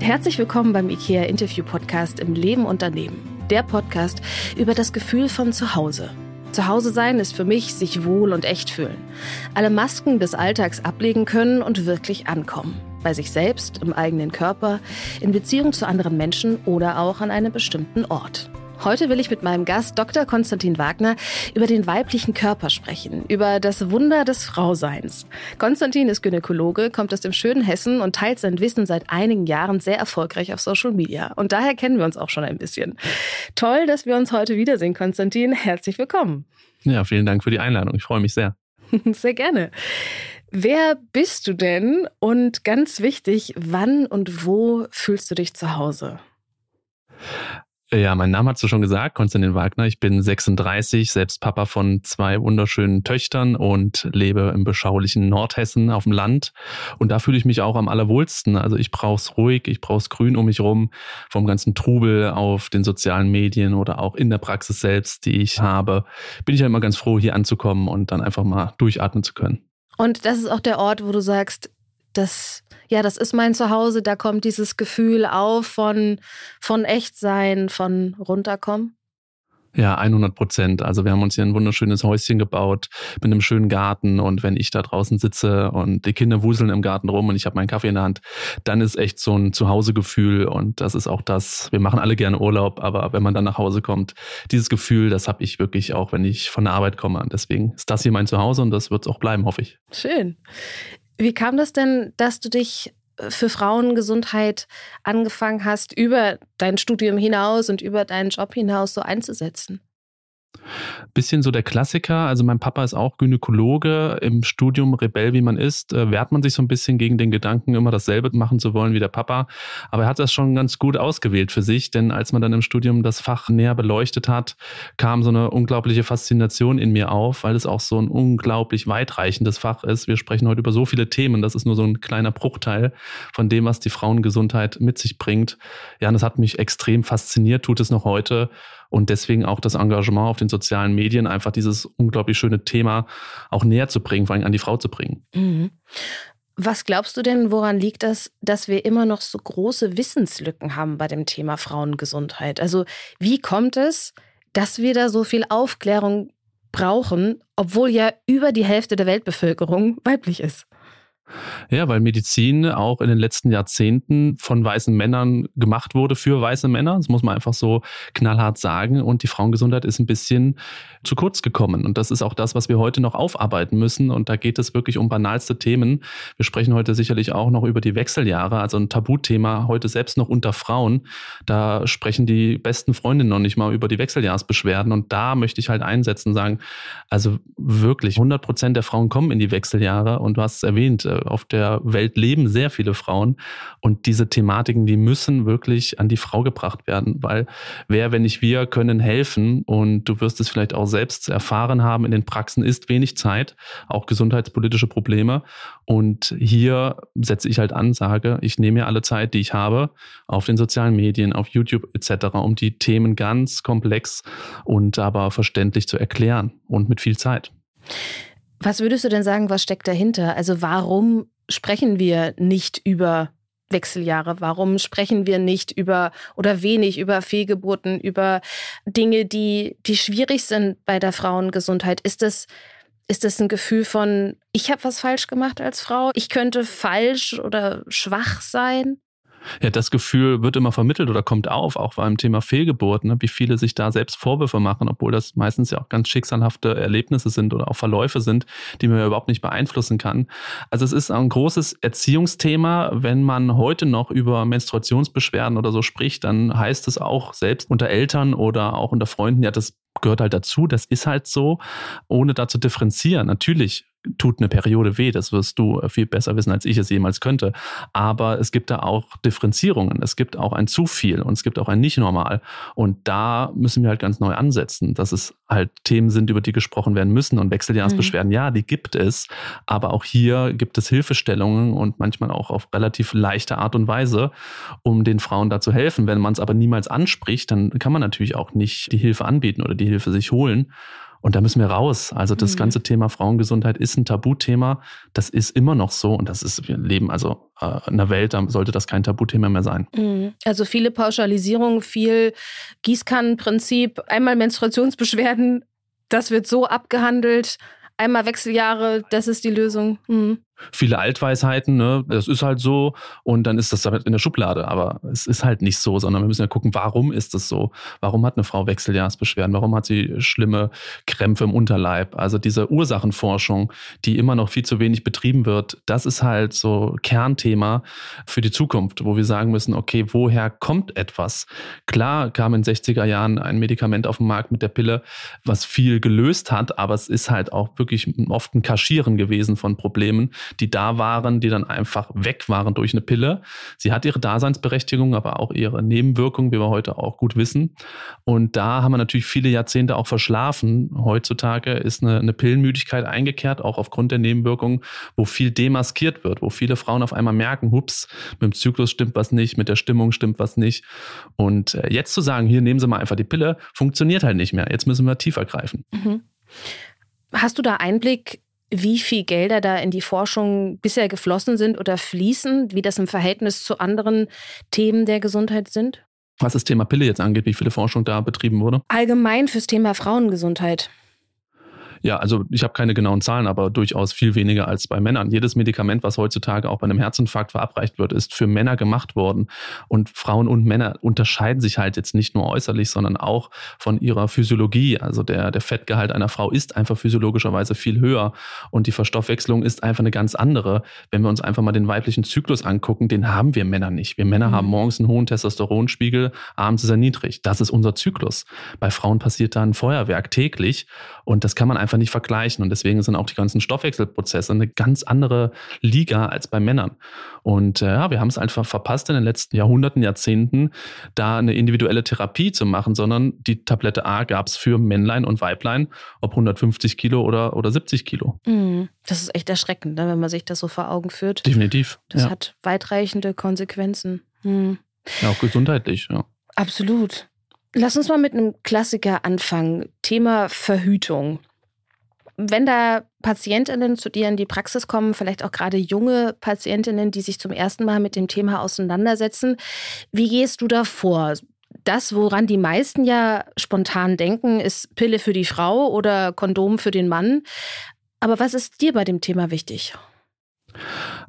Herzlich willkommen beim IKEA Interview Podcast im Leben Unternehmen. Der Podcast über das Gefühl von Zuhause. Zuhause sein ist für mich sich wohl und echt fühlen. Alle Masken des Alltags ablegen können und wirklich ankommen. Bei sich selbst, im eigenen Körper, in Beziehung zu anderen Menschen oder auch an einem bestimmten Ort. Heute will ich mit meinem Gast Dr. Konstantin Wagner über den weiblichen Körper sprechen, über das Wunder des Frauseins. Konstantin ist Gynäkologe, kommt aus dem schönen Hessen und teilt sein Wissen seit einigen Jahren sehr erfolgreich auf Social Media. Und daher kennen wir uns auch schon ein bisschen. Toll, dass wir uns heute wiedersehen, Konstantin. Herzlich willkommen. Ja, vielen Dank für die Einladung. Ich freue mich sehr. Sehr gerne. Wer bist du denn? Und ganz wichtig, wann und wo fühlst du dich zu Hause? Ja, mein Name hast du schon gesagt, Konstantin Wagner. Ich bin 36, selbst Papa von zwei wunderschönen Töchtern und lebe im beschaulichen Nordhessen auf dem Land. Und da fühle ich mich auch am allerwohlsten. Also ich brauche es ruhig, ich brauche es grün um mich rum, vom ganzen Trubel auf den sozialen Medien oder auch in der Praxis selbst, die ich habe. Bin ich ja immer ganz froh, hier anzukommen und dann einfach mal durchatmen zu können. Und das ist auch der Ort, wo du sagst, das, ja, das ist mein Zuhause, da kommt dieses Gefühl auf von, von Echtsein, von runterkommen? Ja, 100 Prozent. Also wir haben uns hier ein wunderschönes Häuschen gebaut mit einem schönen Garten und wenn ich da draußen sitze und die Kinder wuseln im Garten rum und ich habe meinen Kaffee in der Hand, dann ist echt so ein Zuhausegefühl und das ist auch das, wir machen alle gerne Urlaub, aber wenn man dann nach Hause kommt, dieses Gefühl, das habe ich wirklich auch, wenn ich von der Arbeit komme. Deswegen ist das hier mein Zuhause und das wird es auch bleiben, hoffe ich. Schön. Wie kam das denn, dass du dich äh, für Frauengesundheit angefangen hast, über dein Studium hinaus und über deinen Job hinaus so einzusetzen? Bisschen so der Klassiker. Also mein Papa ist auch Gynäkologe. Im Studium Rebell, wie man ist, äh, wehrt man sich so ein bisschen gegen den Gedanken, immer dasselbe machen zu wollen wie der Papa. Aber er hat das schon ganz gut ausgewählt für sich, denn als man dann im Studium das Fach näher beleuchtet hat, kam so eine unglaubliche Faszination in mir auf, weil es auch so ein unglaublich weitreichendes Fach ist. Wir sprechen heute über so viele Themen. Das ist nur so ein kleiner Bruchteil von dem, was die Frauengesundheit mit sich bringt. Ja, und das hat mich extrem fasziniert, tut es noch heute und deswegen auch das Engagement auf den sozialen Medien, einfach dieses unglaublich schöne Thema auch näher zu bringen, vor allem an die Frau zu bringen. Mhm. Was glaubst du denn, woran liegt das, dass wir immer noch so große Wissenslücken haben bei dem Thema Frauengesundheit? Also wie kommt es, dass wir da so viel Aufklärung brauchen, obwohl ja über die Hälfte der Weltbevölkerung weiblich ist? Ja, weil Medizin auch in den letzten Jahrzehnten von weißen Männern gemacht wurde für weiße Männer. Das muss man einfach so knallhart sagen. Und die Frauengesundheit ist ein bisschen zu kurz gekommen. Und das ist auch das, was wir heute noch aufarbeiten müssen. Und da geht es wirklich um banalste Themen. Wir sprechen heute sicherlich auch noch über die Wechseljahre, also ein Tabuthema heute selbst noch unter Frauen. Da sprechen die besten Freundinnen noch nicht mal über die Wechseljahrsbeschwerden. Und da möchte ich halt einsetzen, sagen, also wirklich 100 Prozent der Frauen kommen in die Wechseljahre. Und du hast es erwähnt, äh, auf der Welt leben sehr viele Frauen und diese Thematiken, die müssen wirklich an die Frau gebracht werden, weil wer, wenn nicht wir, können helfen und du wirst es vielleicht auch selbst erfahren haben, in den Praxen ist wenig Zeit, auch gesundheitspolitische Probleme und hier setze ich halt an, sage, ich nehme mir alle Zeit, die ich habe, auf den sozialen Medien, auf YouTube etc., um die Themen ganz komplex und aber verständlich zu erklären und mit viel Zeit. Was würdest du denn sagen, was steckt dahinter? Also warum sprechen wir nicht über Wechseljahre? Warum sprechen wir nicht über oder wenig über Fehlgeburten, über Dinge, die, die schwierig sind bei der Frauengesundheit? Ist das, ist das ein Gefühl von, ich habe was falsch gemacht als Frau? Ich könnte falsch oder schwach sein? Ja, das Gefühl wird immer vermittelt oder kommt auf, auch beim Thema Fehlgeburt, ne, wie viele sich da selbst Vorwürfe machen, obwohl das meistens ja auch ganz schicksalhafte Erlebnisse sind oder auch Verläufe sind, die man ja überhaupt nicht beeinflussen kann. Also es ist ein großes Erziehungsthema. Wenn man heute noch über Menstruationsbeschwerden oder so spricht, dann heißt es auch selbst unter Eltern oder auch unter Freunden, ja, das gehört halt dazu, das ist halt so, ohne da zu differenzieren. Natürlich tut eine Periode weh, das wirst du viel besser wissen, als ich es jemals könnte. Aber es gibt da auch Differenzierungen, es gibt auch ein zu viel und es gibt auch ein nicht normal. Und da müssen wir halt ganz neu ansetzen, dass es halt Themen sind, über die gesprochen werden müssen. Und Wechseljahresbeschwerden, mhm. ja, die gibt es. Aber auch hier gibt es Hilfestellungen und manchmal auch auf relativ leichte Art und Weise, um den Frauen da zu helfen. Wenn man es aber niemals anspricht, dann kann man natürlich auch nicht die Hilfe anbieten oder die Hilfe sich holen. Und da müssen wir raus. Also das mhm. ganze Thema Frauengesundheit ist ein Tabuthema. Das ist immer noch so. Und das ist, wir leben also äh, in einer Welt, da sollte das kein Tabuthema mehr sein. Mhm. Also viele Pauschalisierungen, viel Gießkannenprinzip, einmal Menstruationsbeschwerden, das wird so abgehandelt. Einmal Wechseljahre, das ist die Lösung. Mhm viele Altweisheiten, ne? das ist halt so und dann ist das damit in der Schublade. Aber es ist halt nicht so, sondern wir müssen ja gucken, warum ist es so? Warum hat eine Frau Wechseljahrsbeschwerden? Warum hat sie schlimme Krämpfe im Unterleib? Also diese Ursachenforschung, die immer noch viel zu wenig betrieben wird, das ist halt so Kernthema für die Zukunft, wo wir sagen müssen, okay, woher kommt etwas? Klar kam in den 60er Jahren ein Medikament auf den Markt mit der Pille, was viel gelöst hat, aber es ist halt auch wirklich oft ein Kaschieren gewesen von Problemen, die da waren, die dann einfach weg waren durch eine Pille. Sie hat ihre Daseinsberechtigung, aber auch ihre Nebenwirkungen, wie wir heute auch gut wissen. Und da haben wir natürlich viele Jahrzehnte auch verschlafen. Heutzutage ist eine, eine Pillenmüdigkeit eingekehrt, auch aufgrund der Nebenwirkungen, wo viel demaskiert wird, wo viele Frauen auf einmal merken, hups, mit dem Zyklus stimmt was nicht, mit der Stimmung stimmt was nicht. Und äh, jetzt zu sagen, hier nehmen Sie mal einfach die Pille, funktioniert halt nicht mehr. Jetzt müssen wir tiefer greifen. Mhm. Hast du da Einblick wie viel Gelder da in die Forschung bisher geflossen sind oder fließen, wie das im Verhältnis zu anderen Themen der Gesundheit sind? Was das Thema Pille jetzt angeht, wie viele Forschung da betrieben wurde? Allgemein fürs Thema Frauengesundheit. Ja, also ich habe keine genauen Zahlen, aber durchaus viel weniger als bei Männern. Jedes Medikament, was heutzutage auch bei einem Herzinfarkt verabreicht wird, ist für Männer gemacht worden. Und Frauen und Männer unterscheiden sich halt jetzt nicht nur äußerlich, sondern auch von ihrer Physiologie. Also der, der Fettgehalt einer Frau ist einfach physiologischerweise viel höher und die Verstoffwechslung ist einfach eine ganz andere. Wenn wir uns einfach mal den weiblichen Zyklus angucken, den haben wir Männer nicht. Wir Männer mhm. haben morgens einen hohen Testosteronspiegel, abends ist er niedrig. Das ist unser Zyklus. Bei Frauen passiert da ein Feuerwerk täglich und das kann man einfach einfach nicht vergleichen. Und deswegen sind auch die ganzen Stoffwechselprozesse eine ganz andere Liga als bei Männern. Und äh, ja, wir haben es einfach verpasst in den letzten Jahrhunderten, Jahrzehnten, da eine individuelle Therapie zu machen, sondern die Tablette A gab es für Männlein und Weiblein, ob 150 Kilo oder, oder 70 Kilo. Mm, das ist echt erschreckend, ne, wenn man sich das so vor Augen führt. Definitiv. Das ja. hat weitreichende Konsequenzen. Mm. Ja, auch gesundheitlich, ja. Absolut. Lass uns mal mit einem Klassiker anfangen. Thema Verhütung wenn da Patientinnen zu dir in die Praxis kommen, vielleicht auch gerade junge Patientinnen, die sich zum ersten Mal mit dem Thema auseinandersetzen, wie gehst du da vor? Das, woran die meisten ja spontan denken, ist Pille für die Frau oder Kondom für den Mann. Aber was ist dir bei dem Thema wichtig?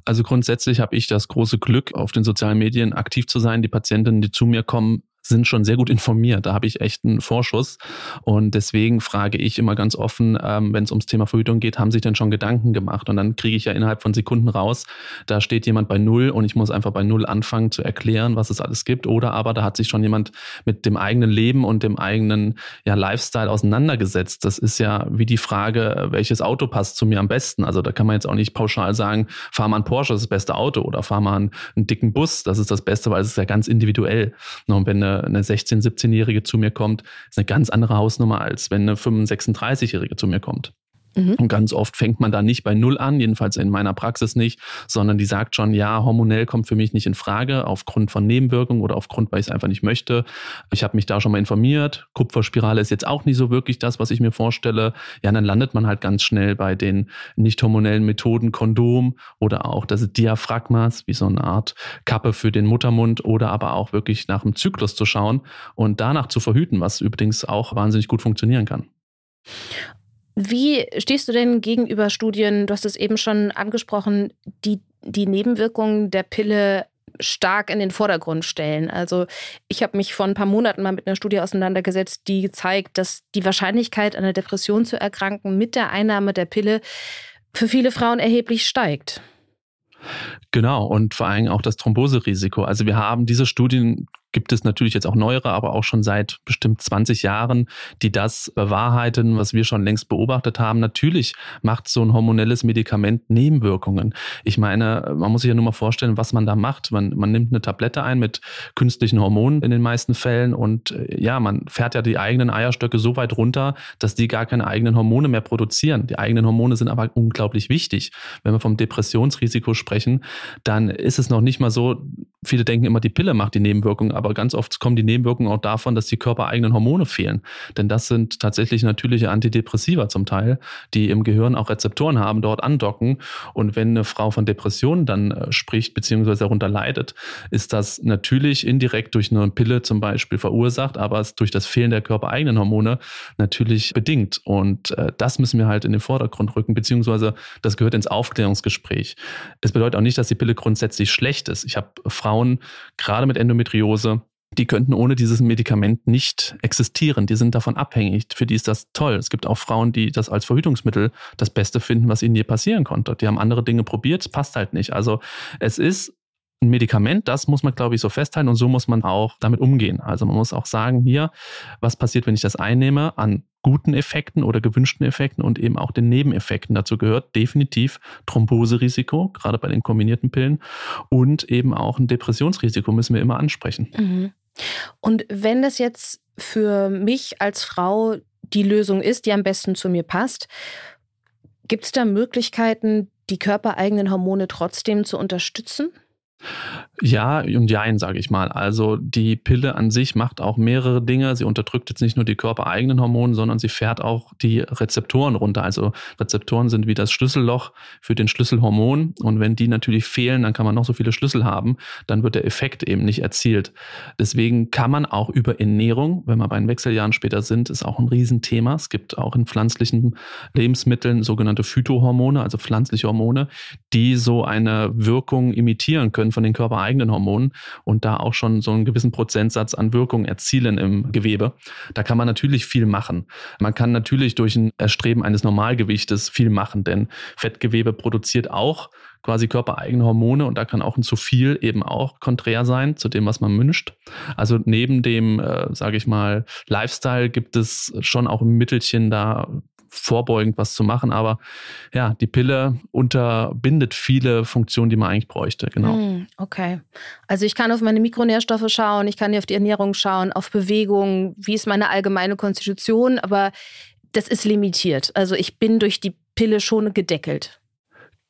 Also grundsätzlich habe ich das große Glück, auf den sozialen Medien aktiv zu sein. Die Patientinnen, die zu mir kommen, sind schon sehr gut informiert. Da habe ich echt einen Vorschuss. Und deswegen frage ich immer ganz offen, ähm, wenn es ums Thema Verhütung geht, haben sich denn schon Gedanken gemacht? Und dann kriege ich ja innerhalb von Sekunden raus, da steht jemand bei Null und ich muss einfach bei Null anfangen zu erklären, was es alles gibt. Oder aber da hat sich schon jemand mit dem eigenen Leben und dem eigenen ja, Lifestyle auseinandergesetzt. Das ist ja wie die Frage, welches Auto passt zu mir am besten. Also da kann man jetzt auch nicht pauschal sagen, fahr mal ein Porsche, das ist das beste Auto. Oder fahr mal einen, einen dicken Bus, das ist das Beste, weil es ist ja ganz individuell. Und wenn eine, eine 16-, 17-Jährige zu mir kommt, ist eine ganz andere Hausnummer, als wenn eine 35-, jährige zu mir kommt. Mhm. Und ganz oft fängt man da nicht bei Null an, jedenfalls in meiner Praxis nicht, sondern die sagt schon, ja, hormonell kommt für mich nicht in Frage, aufgrund von Nebenwirkungen oder aufgrund, weil ich es einfach nicht möchte. Ich habe mich da schon mal informiert. Kupferspirale ist jetzt auch nicht so wirklich das, was ich mir vorstelle. Ja, dann landet man halt ganz schnell bei den nicht hormonellen Methoden, Kondom oder auch das Diaphragmas, wie so eine Art Kappe für den Muttermund oder aber auch wirklich nach dem Zyklus zu schauen und danach zu verhüten, was übrigens auch wahnsinnig gut funktionieren kann. Wie stehst du denn gegenüber Studien, du hast es eben schon angesprochen, die die Nebenwirkungen der Pille stark in den Vordergrund stellen. Also ich habe mich vor ein paar Monaten mal mit einer Studie auseinandergesetzt, die zeigt, dass die Wahrscheinlichkeit, an einer Depression zu erkranken mit der Einnahme der Pille für viele Frauen erheblich steigt. Genau, und vor allem auch das Thromboserisiko. Also wir haben diese Studien gibt es natürlich jetzt auch neuere, aber auch schon seit bestimmt 20 Jahren, die das bewahrheiten, was wir schon längst beobachtet haben. Natürlich macht so ein hormonelles Medikament Nebenwirkungen. Ich meine, man muss sich ja nur mal vorstellen, was man da macht. Man, man nimmt eine Tablette ein mit künstlichen Hormonen in den meisten Fällen und äh, ja, man fährt ja die eigenen Eierstöcke so weit runter, dass die gar keine eigenen Hormone mehr produzieren. Die eigenen Hormone sind aber unglaublich wichtig. Wenn wir vom Depressionsrisiko sprechen, dann ist es noch nicht mal so, Viele denken immer, die Pille macht die Nebenwirkungen, aber ganz oft kommen die Nebenwirkungen auch davon, dass die körpereigenen Hormone fehlen. Denn das sind tatsächlich natürliche Antidepressiva zum Teil, die im Gehirn auch Rezeptoren haben, dort andocken. Und wenn eine Frau von Depressionen dann äh, spricht, beziehungsweise darunter leidet, ist das natürlich indirekt durch eine Pille zum Beispiel verursacht, aber es durch das Fehlen der körpereigenen Hormone natürlich bedingt. Und äh, das müssen wir halt in den Vordergrund rücken, beziehungsweise das gehört ins Aufklärungsgespräch. Es bedeutet auch nicht, dass die Pille grundsätzlich schlecht ist. Ich habe Frauen, gerade mit Endometriose, die könnten ohne dieses Medikament nicht existieren. Die sind davon abhängig. Für die ist das toll. Es gibt auch Frauen, die das als Verhütungsmittel das Beste finden, was ihnen je passieren konnte. Die haben andere Dinge probiert, es passt halt nicht. Also es ist ein Medikament, das muss man, glaube ich, so festhalten und so muss man auch damit umgehen. Also man muss auch sagen, hier, was passiert, wenn ich das einnehme an guten Effekten oder gewünschten Effekten und eben auch den Nebeneffekten. Dazu gehört definitiv Thromboserisiko, gerade bei den kombinierten Pillen und eben auch ein Depressionsrisiko müssen wir immer ansprechen. Mhm. Und wenn das jetzt für mich als Frau die Lösung ist, die am besten zu mir passt, gibt es da Möglichkeiten, die körpereigenen Hormone trotzdem zu unterstützen? Ja und jein, sage ich mal. Also die Pille an sich macht auch mehrere Dinge. Sie unterdrückt jetzt nicht nur die körpereigenen Hormone, sondern sie fährt auch die Rezeptoren runter. Also Rezeptoren sind wie das Schlüsselloch für den Schlüsselhormon. Und wenn die natürlich fehlen, dann kann man noch so viele Schlüssel haben, dann wird der Effekt eben nicht erzielt. Deswegen kann man auch über Ernährung, wenn wir bei den Wechseljahren später sind, ist auch ein Riesenthema. Es gibt auch in pflanzlichen Lebensmitteln sogenannte Phytohormone, also pflanzliche Hormone, die so eine Wirkung imitieren können von den körpereigenen Hormonen und da auch schon so einen gewissen Prozentsatz an Wirkung erzielen im Gewebe. Da kann man natürlich viel machen. Man kann natürlich durch ein Erstreben eines Normalgewichtes viel machen, denn Fettgewebe produziert auch quasi körpereigene Hormone und da kann auch ein zu viel eben auch konträr sein zu dem, was man wünscht. Also neben dem, äh, sage ich mal, Lifestyle gibt es schon auch ein Mittelchen da vorbeugend was zu machen. Aber ja, die Pille unterbindet viele Funktionen, die man eigentlich bräuchte. Genau. Hm, okay. Also ich kann auf meine Mikronährstoffe schauen, ich kann auf die Ernährung schauen, auf Bewegung, wie ist meine allgemeine Konstitution, aber das ist limitiert. Also ich bin durch die Pille schon gedeckelt.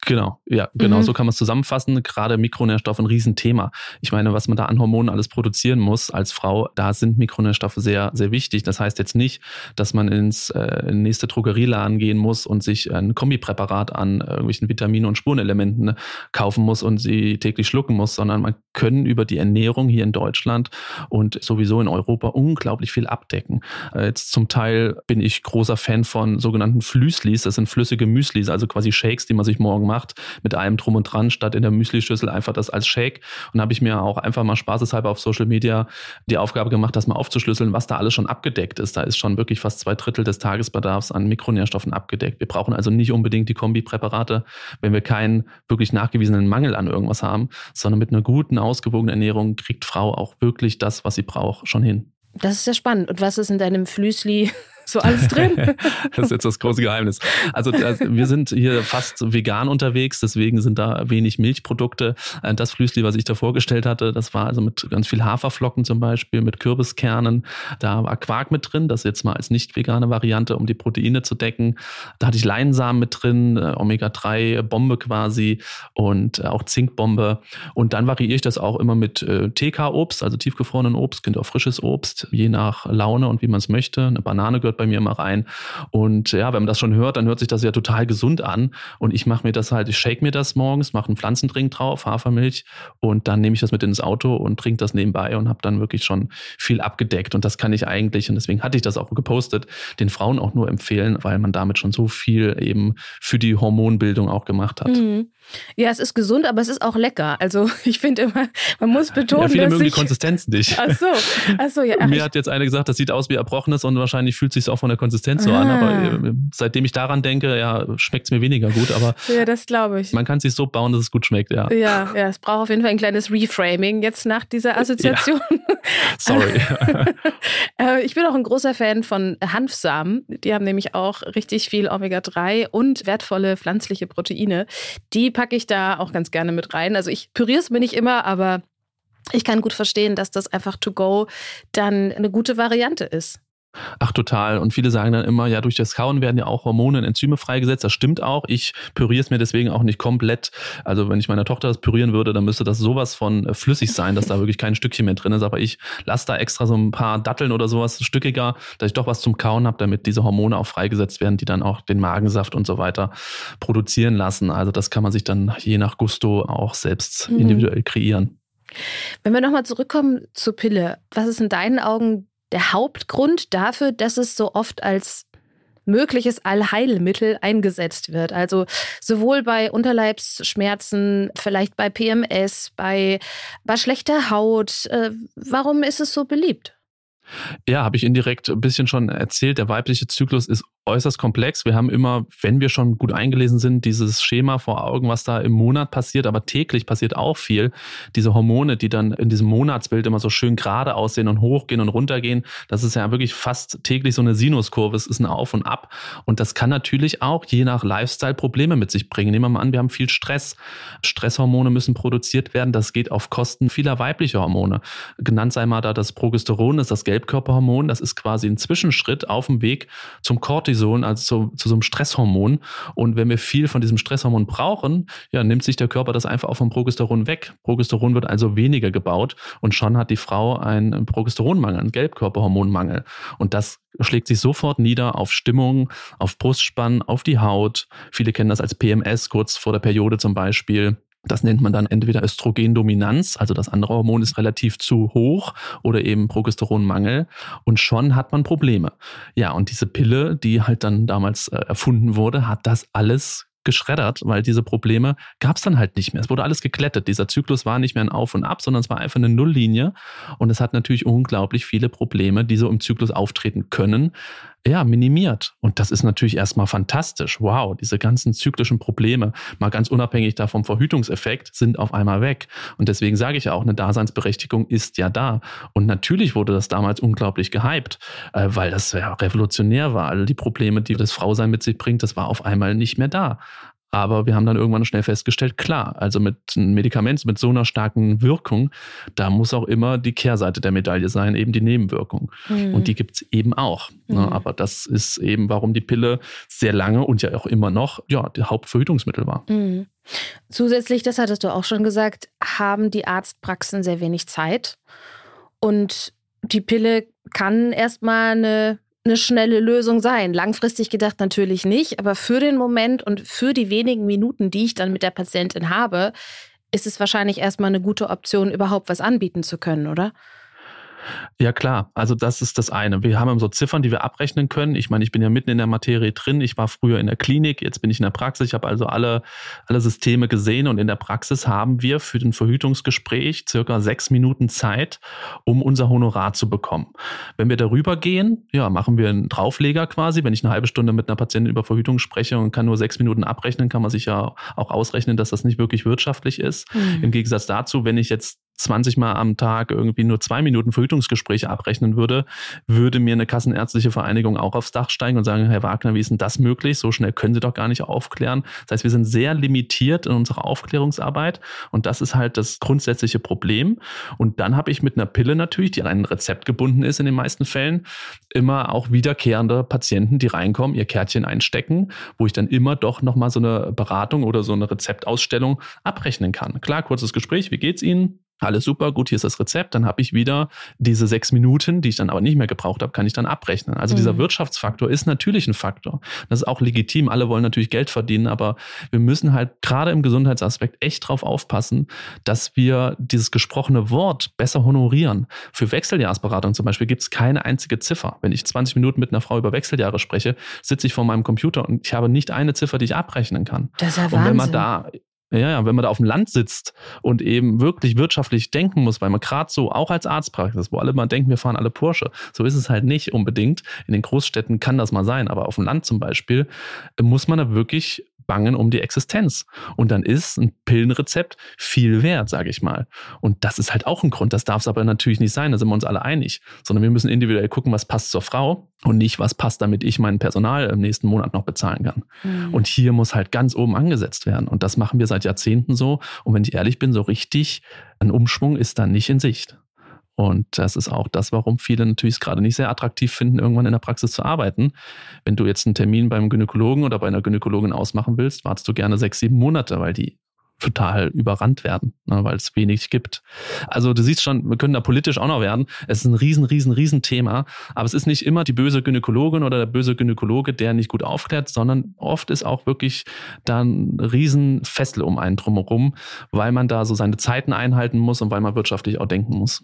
Genau, ja, genau, mhm. so kann man es zusammenfassen. Gerade Mikronährstoffe ein Riesenthema. Ich meine, was man da an Hormonen alles produzieren muss als Frau, da sind Mikronährstoffe sehr, sehr wichtig. Das heißt jetzt nicht, dass man ins äh, nächste Drogerieladen gehen muss und sich ein Kombipräparat an irgendwelchen Vitaminen und Spurenelementen ne, kaufen muss und sie täglich schlucken muss, sondern man können über die Ernährung hier in Deutschland und sowieso in Europa unglaublich viel abdecken. Äh, jetzt zum Teil bin ich großer Fan von sogenannten Flüslis. Das sind flüssige Müslis, also quasi Shakes, die man sich morgen gemacht, mit allem drum und dran, statt in der Müslischüssel einfach das als Shake. Und habe ich mir auch einfach mal spaßeshalber auf Social Media die Aufgabe gemacht, das mal aufzuschlüsseln, was da alles schon abgedeckt ist. Da ist schon wirklich fast zwei Drittel des Tagesbedarfs an Mikronährstoffen abgedeckt. Wir brauchen also nicht unbedingt die Kombipräparate, wenn wir keinen wirklich nachgewiesenen Mangel an irgendwas haben, sondern mit einer guten, ausgewogenen Ernährung kriegt Frau auch wirklich das, was sie braucht, schon hin. Das ist ja spannend. Und was ist in deinem Flüsli so alles drin. das ist jetzt das große Geheimnis. Also das, wir sind hier fast vegan unterwegs, deswegen sind da wenig Milchprodukte. Äh, das Flüsli, was ich da vorgestellt hatte, das war also mit ganz viel Haferflocken zum Beispiel, mit Kürbiskernen. Da war Quark mit drin, das jetzt mal als nicht vegane Variante, um die Proteine zu decken. Da hatte ich Leinsamen mit drin, äh, Omega-3-Bombe quasi und äh, auch Zinkbombe. Und dann variiere ich das auch immer mit TK-Obst, also tiefgefrorenen Obst, könnt auch frisches Obst, je nach Laune und wie man es möchte. Eine Banane gehört bei mir immer rein. Und ja, wenn man das schon hört, dann hört sich das ja total gesund an. Und ich mache mir das halt, ich shake mir das morgens, mache einen Pflanzendrink drauf, Hafermilch und dann nehme ich das mit ins Auto und trinke das nebenbei und habe dann wirklich schon viel abgedeckt. Und das kann ich eigentlich, und deswegen hatte ich das auch gepostet, den Frauen auch nur empfehlen, weil man damit schon so viel eben für die Hormonbildung auch gemacht hat. Mhm. Ja, es ist gesund, aber es ist auch lecker. Also ich finde immer, man muss betonen, ja, viele dass mögen die Konsistenz nicht. Ach so, ach so ja. Mir hat jetzt einer gesagt, das sieht aus wie Erbrochenes und wahrscheinlich fühlt sich auch von der Konsistenz so ah. an. Aber ah. äh, seitdem ich daran denke, ja, schmeckt es mir weniger gut. Aber ja, das glaube ich. Man kann es sich so bauen, dass es gut schmeckt, ja. Ja, ja, es braucht auf jeden Fall ein kleines Reframing jetzt nach dieser Assoziation. Ja. Sorry. Äh, ich bin auch ein großer Fan von Hanfsamen. Die haben nämlich auch richtig viel Omega-3 und wertvolle pflanzliche Proteine. Die packe ich da auch ganz gerne mit rein. Also ich püriere es mir nicht immer, aber ich kann gut verstehen, dass das einfach to go dann eine gute Variante ist. Ach, total. Und viele sagen dann immer, ja, durch das Kauen werden ja auch Hormone und Enzyme freigesetzt. Das stimmt auch. Ich püriere es mir deswegen auch nicht komplett. Also wenn ich meiner Tochter das pürieren würde, dann müsste das sowas von äh, flüssig sein, dass da wirklich kein Stückchen mehr drin ist. Aber ich lasse da extra so ein paar Datteln oder sowas stückiger, dass ich doch was zum Kauen habe, damit diese Hormone auch freigesetzt werden, die dann auch den Magensaft und so weiter produzieren lassen. Also das kann man sich dann je nach Gusto auch selbst mhm. individuell kreieren. Wenn wir nochmal zurückkommen zur Pille, was ist in deinen Augen der Hauptgrund dafür, dass es so oft als mögliches Allheilmittel eingesetzt wird. Also sowohl bei Unterleibsschmerzen, vielleicht bei PMS, bei, bei schlechter Haut. Äh, warum ist es so beliebt? Ja, habe ich indirekt ein bisschen schon erzählt. Der weibliche Zyklus ist äußerst komplex. Wir haben immer, wenn wir schon gut eingelesen sind, dieses Schema vor Augen, was da im Monat passiert, aber täglich passiert auch viel. Diese Hormone, die dann in diesem Monatsbild immer so schön gerade aussehen und hochgehen und runtergehen, das ist ja wirklich fast täglich so eine Sinuskurve. Es ist ein Auf und Ab. Und das kann natürlich auch je nach Lifestyle Probleme mit sich bringen. Nehmen wir mal an, wir haben viel Stress. Stresshormone müssen produziert werden. Das geht auf Kosten vieler weiblicher Hormone. Genannt sei mal da das Progesteron, das ist das Gelbkörperhormon. Das ist quasi ein Zwischenschritt auf dem Weg zum. Cortison, also zu, zu so einem Stresshormon. Und wenn wir viel von diesem Stresshormon brauchen, ja, nimmt sich der Körper das einfach auch vom Progesteron weg. Progesteron wird also weniger gebaut und schon hat die Frau einen Progesteronmangel, einen Gelbkörperhormonmangel. Und das schlägt sich sofort nieder auf Stimmung, auf Brustspann, auf die Haut. Viele kennen das als PMS, kurz vor der Periode zum Beispiel. Das nennt man dann entweder Östrogendominanz, also das andere Hormon ist relativ zu hoch oder eben Progesteronmangel und schon hat man Probleme. Ja, und diese Pille, die halt dann damals äh, erfunden wurde, hat das alles geschreddert, weil diese Probleme gab es dann halt nicht mehr. Es wurde alles geklettet. Dieser Zyklus war nicht mehr ein Auf und Ab, sondern es war einfach eine Nulllinie. Und es hat natürlich unglaublich viele Probleme, die so im Zyklus auftreten können, ja, minimiert. Und das ist natürlich erstmal fantastisch. Wow, diese ganzen zyklischen Probleme, mal ganz unabhängig davon Verhütungseffekt, sind auf einmal weg. Und deswegen sage ich auch, eine Daseinsberechtigung ist ja da. Und natürlich wurde das damals unglaublich gehypt, äh, weil das ja revolutionär war. All die Probleme, die das Frausein mit sich bringt, das war auf einmal nicht mehr da. Aber wir haben dann irgendwann schnell festgestellt, klar, also mit einem Medikament mit so einer starken Wirkung, da muss auch immer die Kehrseite der Medaille sein, eben die Nebenwirkung. Mhm. Und die gibt's eben auch. Ne? Mhm. Aber das ist eben, warum die Pille sehr lange und ja auch immer noch ja, die Hauptverhütungsmittel war. Mhm. Zusätzlich, das hattest du auch schon gesagt, haben die Arztpraxen sehr wenig Zeit. Und die Pille kann erstmal eine eine schnelle Lösung sein. Langfristig gedacht natürlich nicht, aber für den Moment und für die wenigen Minuten, die ich dann mit der Patientin habe, ist es wahrscheinlich erstmal eine gute Option, überhaupt was anbieten zu können, oder? Ja, klar. Also das ist das eine. Wir haben so Ziffern, die wir abrechnen können. Ich meine, ich bin ja mitten in der Materie drin. Ich war früher in der Klinik, jetzt bin ich in der Praxis. Ich habe also alle, alle Systeme gesehen und in der Praxis haben wir für den Verhütungsgespräch circa sechs Minuten Zeit, um unser Honorar zu bekommen. Wenn wir darüber gehen, ja, machen wir einen Draufleger quasi. Wenn ich eine halbe Stunde mit einer Patientin über Verhütung spreche und kann nur sechs Minuten abrechnen, kann man sich ja auch ausrechnen, dass das nicht wirklich wirtschaftlich ist. Mhm. Im Gegensatz dazu, wenn ich jetzt 20 Mal am Tag irgendwie nur zwei Minuten Verhütungsgespräche abrechnen würde, würde mir eine kassenärztliche Vereinigung auch aufs Dach steigen und sagen, Herr Wagner, wie ist denn das möglich? So schnell können Sie doch gar nicht aufklären. Das heißt, wir sind sehr limitiert in unserer Aufklärungsarbeit und das ist halt das grundsätzliche Problem. Und dann habe ich mit einer Pille natürlich, die an ein Rezept gebunden ist in den meisten Fällen, immer auch wiederkehrende Patienten, die reinkommen, ihr Kärtchen einstecken, wo ich dann immer doch nochmal so eine Beratung oder so eine Rezeptausstellung abrechnen kann. Klar, kurzes Gespräch, wie geht's Ihnen? Alles super, gut, hier ist das Rezept. Dann habe ich wieder diese sechs Minuten, die ich dann aber nicht mehr gebraucht habe, kann ich dann abrechnen. Also mhm. dieser Wirtschaftsfaktor ist natürlich ein Faktor. Das ist auch legitim. Alle wollen natürlich Geld verdienen, aber wir müssen halt gerade im Gesundheitsaspekt echt drauf aufpassen, dass wir dieses gesprochene Wort besser honorieren. Für Wechseljahrsberatung zum Beispiel gibt es keine einzige Ziffer. Wenn ich 20 Minuten mit einer Frau über Wechseljahre spreche, sitze ich vor meinem Computer und ich habe nicht eine Ziffer, die ich abrechnen kann. Das ist ja Wahnsinn. Und wenn man da ja, wenn man da auf dem Land sitzt und eben wirklich wirtschaftlich denken muss, weil man gerade so, auch als Arztpraxis, wo alle mal denken, wir fahren alle Porsche, so ist es halt nicht unbedingt. In den Großstädten kann das mal sein, aber auf dem Land zum Beispiel muss man da wirklich bangen um die Existenz. Und dann ist ein Pillenrezept viel wert, sage ich mal. Und das ist halt auch ein Grund. Das darf es aber natürlich nicht sein, da sind wir uns alle einig. Sondern wir müssen individuell gucken, was passt zur Frau und nicht, was passt, damit ich mein Personal im nächsten Monat noch bezahlen kann. Mhm. Und hier muss halt ganz oben angesetzt werden. Und das machen wir seit Jahrzehnten so. Und wenn ich ehrlich bin, so richtig ein Umschwung ist da nicht in Sicht. Und das ist auch das, warum viele natürlich es gerade nicht sehr attraktiv finden, irgendwann in der Praxis zu arbeiten. Wenn du jetzt einen Termin beim Gynäkologen oder bei einer Gynäkologin ausmachen willst, wartest du gerne sechs, sieben Monate, weil die total überrannt werden, ne, weil es wenig gibt. Also du siehst schon, wir können da politisch auch noch werden. Es ist ein riesen, riesen, riesen Thema. Aber es ist nicht immer die böse Gynäkologin oder der böse Gynäkologe, der nicht gut aufklärt, sondern oft ist auch wirklich da ein riesen Fessel um einen drumherum, weil man da so seine Zeiten einhalten muss und weil man wirtschaftlich auch denken muss.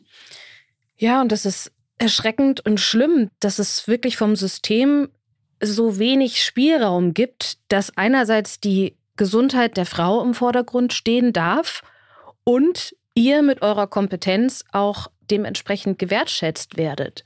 Ja, und das ist erschreckend und schlimm, dass es wirklich vom System so wenig Spielraum gibt, dass einerseits die Gesundheit der Frau im Vordergrund stehen darf und ihr mit eurer Kompetenz auch dementsprechend gewertschätzt werdet.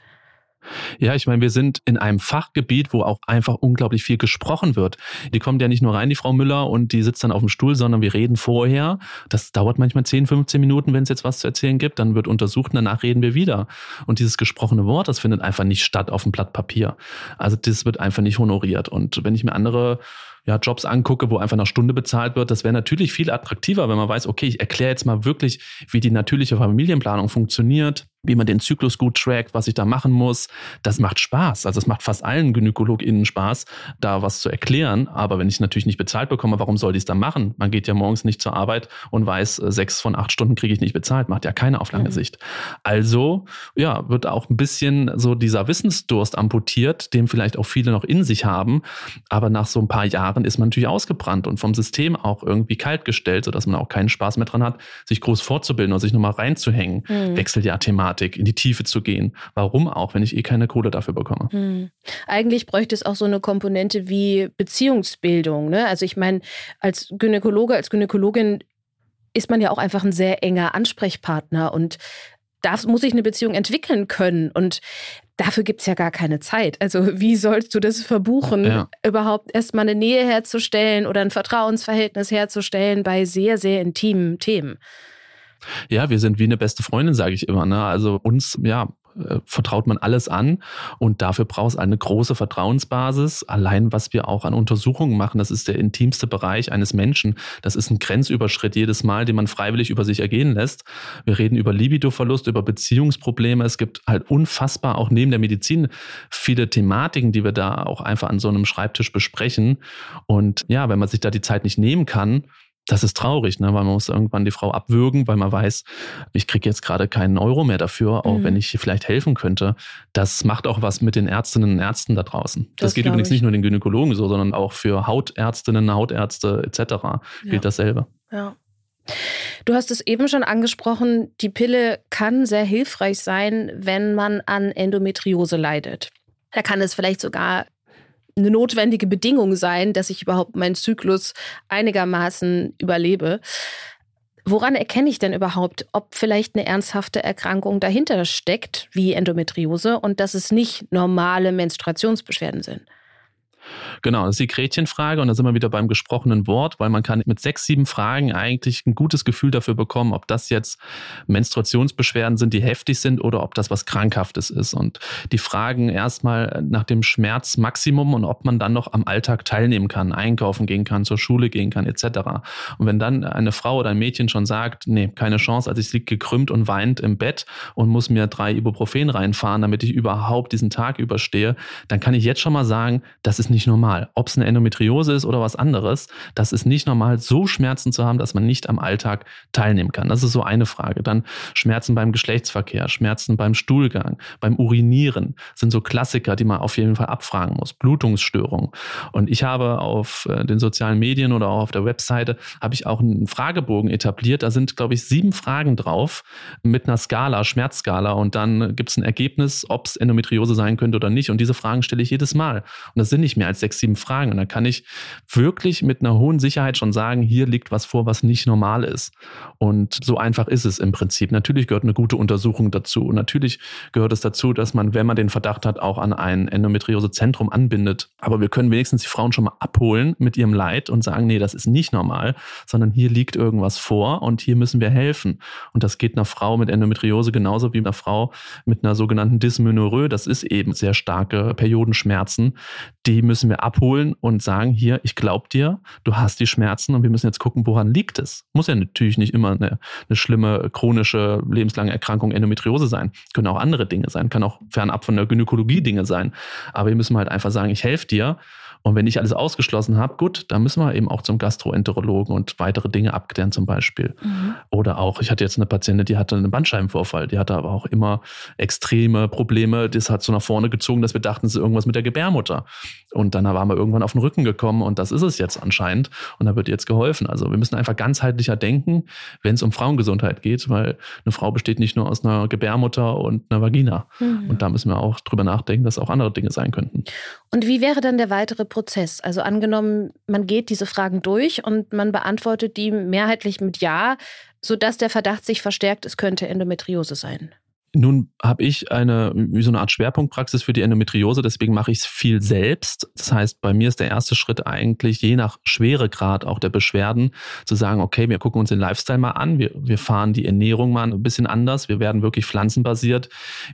Ja, ich meine, wir sind in einem Fachgebiet, wo auch einfach unglaublich viel gesprochen wird. Die kommt ja nicht nur rein, die Frau Müller, und die sitzt dann auf dem Stuhl, sondern wir reden vorher. Das dauert manchmal 10, 15 Minuten, wenn es jetzt was zu erzählen gibt. Dann wird untersucht danach reden wir wieder. Und dieses gesprochene Wort, das findet einfach nicht statt auf dem Blatt Papier. Also das wird einfach nicht honoriert. Und wenn ich mir andere ja, Jobs angucke, wo einfach nach Stunde bezahlt wird, das wäre natürlich viel attraktiver, wenn man weiß, okay, ich erkläre jetzt mal wirklich, wie die natürliche Familienplanung funktioniert, wie man den Zyklus gut trackt, was ich da machen muss. Das macht Spaß. Also es macht fast allen GynäkologInnen Spaß, da was zu erklären. Aber wenn ich natürlich nicht bezahlt bekomme, warum soll ich es dann machen? Man geht ja morgens nicht zur Arbeit und weiß, äh, sechs von acht Stunden kriege ich nicht bezahlt. Macht ja keine auf lange mhm. Sicht. Also, ja, wird auch ein bisschen so dieser Wissensdurst amputiert, den vielleicht auch viele noch in sich haben. Aber nach so ein paar Jahren ist man natürlich ausgebrannt und vom System auch irgendwie kaltgestellt, sodass man auch keinen Spaß mehr dran hat, sich groß fortzubilden oder sich nochmal reinzuhängen. Mhm. Wechseljahr-Thematik Thematik, in die Tiefe zu gehen. Warum auch, wenn ich eh keine Kohle dafür bekomme? Hm. Eigentlich bräuchte es auch so eine Komponente wie Beziehungsbildung. Ne? Also ich meine, als Gynäkologe, als Gynäkologin ist man ja auch einfach ein sehr enger Ansprechpartner und da muss sich eine Beziehung entwickeln können. Und dafür gibt es ja gar keine Zeit. Also wie sollst du das verbuchen, ja. überhaupt erstmal eine Nähe herzustellen oder ein Vertrauensverhältnis herzustellen bei sehr, sehr intimen Themen? Ja, wir sind wie eine beste Freundin, sage ich immer. Ne? Also uns, ja, äh, vertraut man alles an und dafür braucht es eine große Vertrauensbasis. Allein was wir auch an Untersuchungen machen, das ist der intimste Bereich eines Menschen. Das ist ein Grenzüberschritt jedes Mal, den man freiwillig über sich ergehen lässt. Wir reden über Libidoverlust, über Beziehungsprobleme. Es gibt halt unfassbar auch neben der Medizin viele Thematiken, die wir da auch einfach an so einem Schreibtisch besprechen. Und ja, wenn man sich da die Zeit nicht nehmen kann, das ist traurig, ne? weil man muss irgendwann die Frau abwürgen, weil man weiß, ich kriege jetzt gerade keinen Euro mehr dafür, auch mhm. wenn ich vielleicht helfen könnte. Das macht auch was mit den Ärztinnen und Ärzten da draußen. Das, das geht übrigens ich. nicht nur den Gynäkologen so, sondern auch für Hautärztinnen, Hautärzte etc. gilt ja. dasselbe. Ja. Du hast es eben schon angesprochen, die Pille kann sehr hilfreich sein, wenn man an Endometriose leidet. Da kann es vielleicht sogar eine notwendige Bedingung sein, dass ich überhaupt meinen Zyklus einigermaßen überlebe. Woran erkenne ich denn überhaupt, ob vielleicht eine ernsthafte Erkrankung dahinter steckt, wie Endometriose, und dass es nicht normale Menstruationsbeschwerden sind? Genau, das ist die Gretchenfrage und da sind wir wieder beim gesprochenen Wort, weil man kann mit sechs, sieben Fragen eigentlich ein gutes Gefühl dafür bekommen, ob das jetzt Menstruationsbeschwerden sind, die heftig sind oder ob das was Krankhaftes ist. Und die fragen erstmal nach dem Schmerzmaximum und ob man dann noch am Alltag teilnehmen kann, einkaufen gehen kann, zur Schule gehen kann, etc. Und wenn dann eine Frau oder ein Mädchen schon sagt, nee, keine Chance, also ich liege gekrümmt und weint im Bett und muss mir drei Ibuprofen reinfahren, damit ich überhaupt diesen Tag überstehe, dann kann ich jetzt schon mal sagen, das ist nicht normal. Ob es eine Endometriose ist oder was anderes, das ist nicht normal, so Schmerzen zu haben, dass man nicht am Alltag teilnehmen kann. Das ist so eine Frage. Dann Schmerzen beim Geschlechtsverkehr, Schmerzen beim Stuhlgang, beim Urinieren sind so Klassiker, die man auf jeden Fall abfragen muss. Blutungsstörungen. Und ich habe auf äh, den sozialen Medien oder auch auf der Webseite habe ich auch einen Fragebogen etabliert. Da sind, glaube ich, sieben Fragen drauf mit einer Skala, Schmerzskala. Und dann gibt es ein Ergebnis, ob es Endometriose sein könnte oder nicht. Und diese Fragen stelle ich jedes Mal. Und das sind nicht mehr als sechs, sieben Fragen. Und dann kann ich wirklich mit einer hohen Sicherheit schon sagen, hier liegt was vor, was nicht normal ist. Und so einfach ist es im Prinzip. Natürlich gehört eine gute Untersuchung dazu. Und natürlich gehört es dazu, dass man, wenn man den Verdacht hat, auch an ein Endometriosezentrum anbindet. Aber wir können wenigstens die Frauen schon mal abholen mit ihrem Leid und sagen, nee, das ist nicht normal, sondern hier liegt irgendwas vor und hier müssen wir helfen. Und das geht einer Frau mit Endometriose genauso wie einer Frau mit einer sogenannten Dysmenorrhoe. Das ist eben sehr starke Periodenschmerzen. Die müssen wir abholen und sagen, hier, ich glaube dir, du hast die Schmerzen und wir müssen jetzt gucken, woran liegt es. Muss ja natürlich nicht immer eine, eine schlimme, chronische, lebenslange Erkrankung Endometriose sein. Können auch andere Dinge sein, kann auch fernab von der Gynäkologie Dinge sein. Aber wir müssen halt einfach sagen, ich helfe dir und wenn ich alles ausgeschlossen habe, gut, dann müssen wir eben auch zum Gastroenterologen und weitere Dinge abklären zum Beispiel. Mhm. Oder auch, ich hatte jetzt eine Patientin, die hatte einen Bandscheibenvorfall, die hatte aber auch immer extreme Probleme. Das hat so nach vorne gezogen, dass wir dachten, es ist irgendwas mit der Gebärmutter. Und dann waren wir irgendwann auf den Rücken gekommen und das ist es jetzt anscheinend. Und da wird jetzt geholfen. Also wir müssen einfach ganzheitlicher denken, wenn es um Frauengesundheit geht, weil eine Frau besteht nicht nur aus einer Gebärmutter und einer Vagina. Mhm. Und da müssen wir auch drüber nachdenken, dass auch andere Dinge sein könnten. Und wie wäre dann der weitere Prozess? Also angenommen, man geht diese Fragen durch und man beantwortet die mehrheitlich mit Ja, sodass der Verdacht sich verstärkt, es könnte Endometriose sein. Nun habe ich eine, wie so eine Art Schwerpunktpraxis für die Endometriose, deswegen mache ich es viel selbst. Das heißt, bei mir ist der erste Schritt eigentlich, je nach Schweregrad auch der Beschwerden, zu sagen, okay, wir gucken uns den Lifestyle mal an, wir, wir fahren die Ernährung mal ein bisschen anders, wir werden wirklich pflanzenbasiert,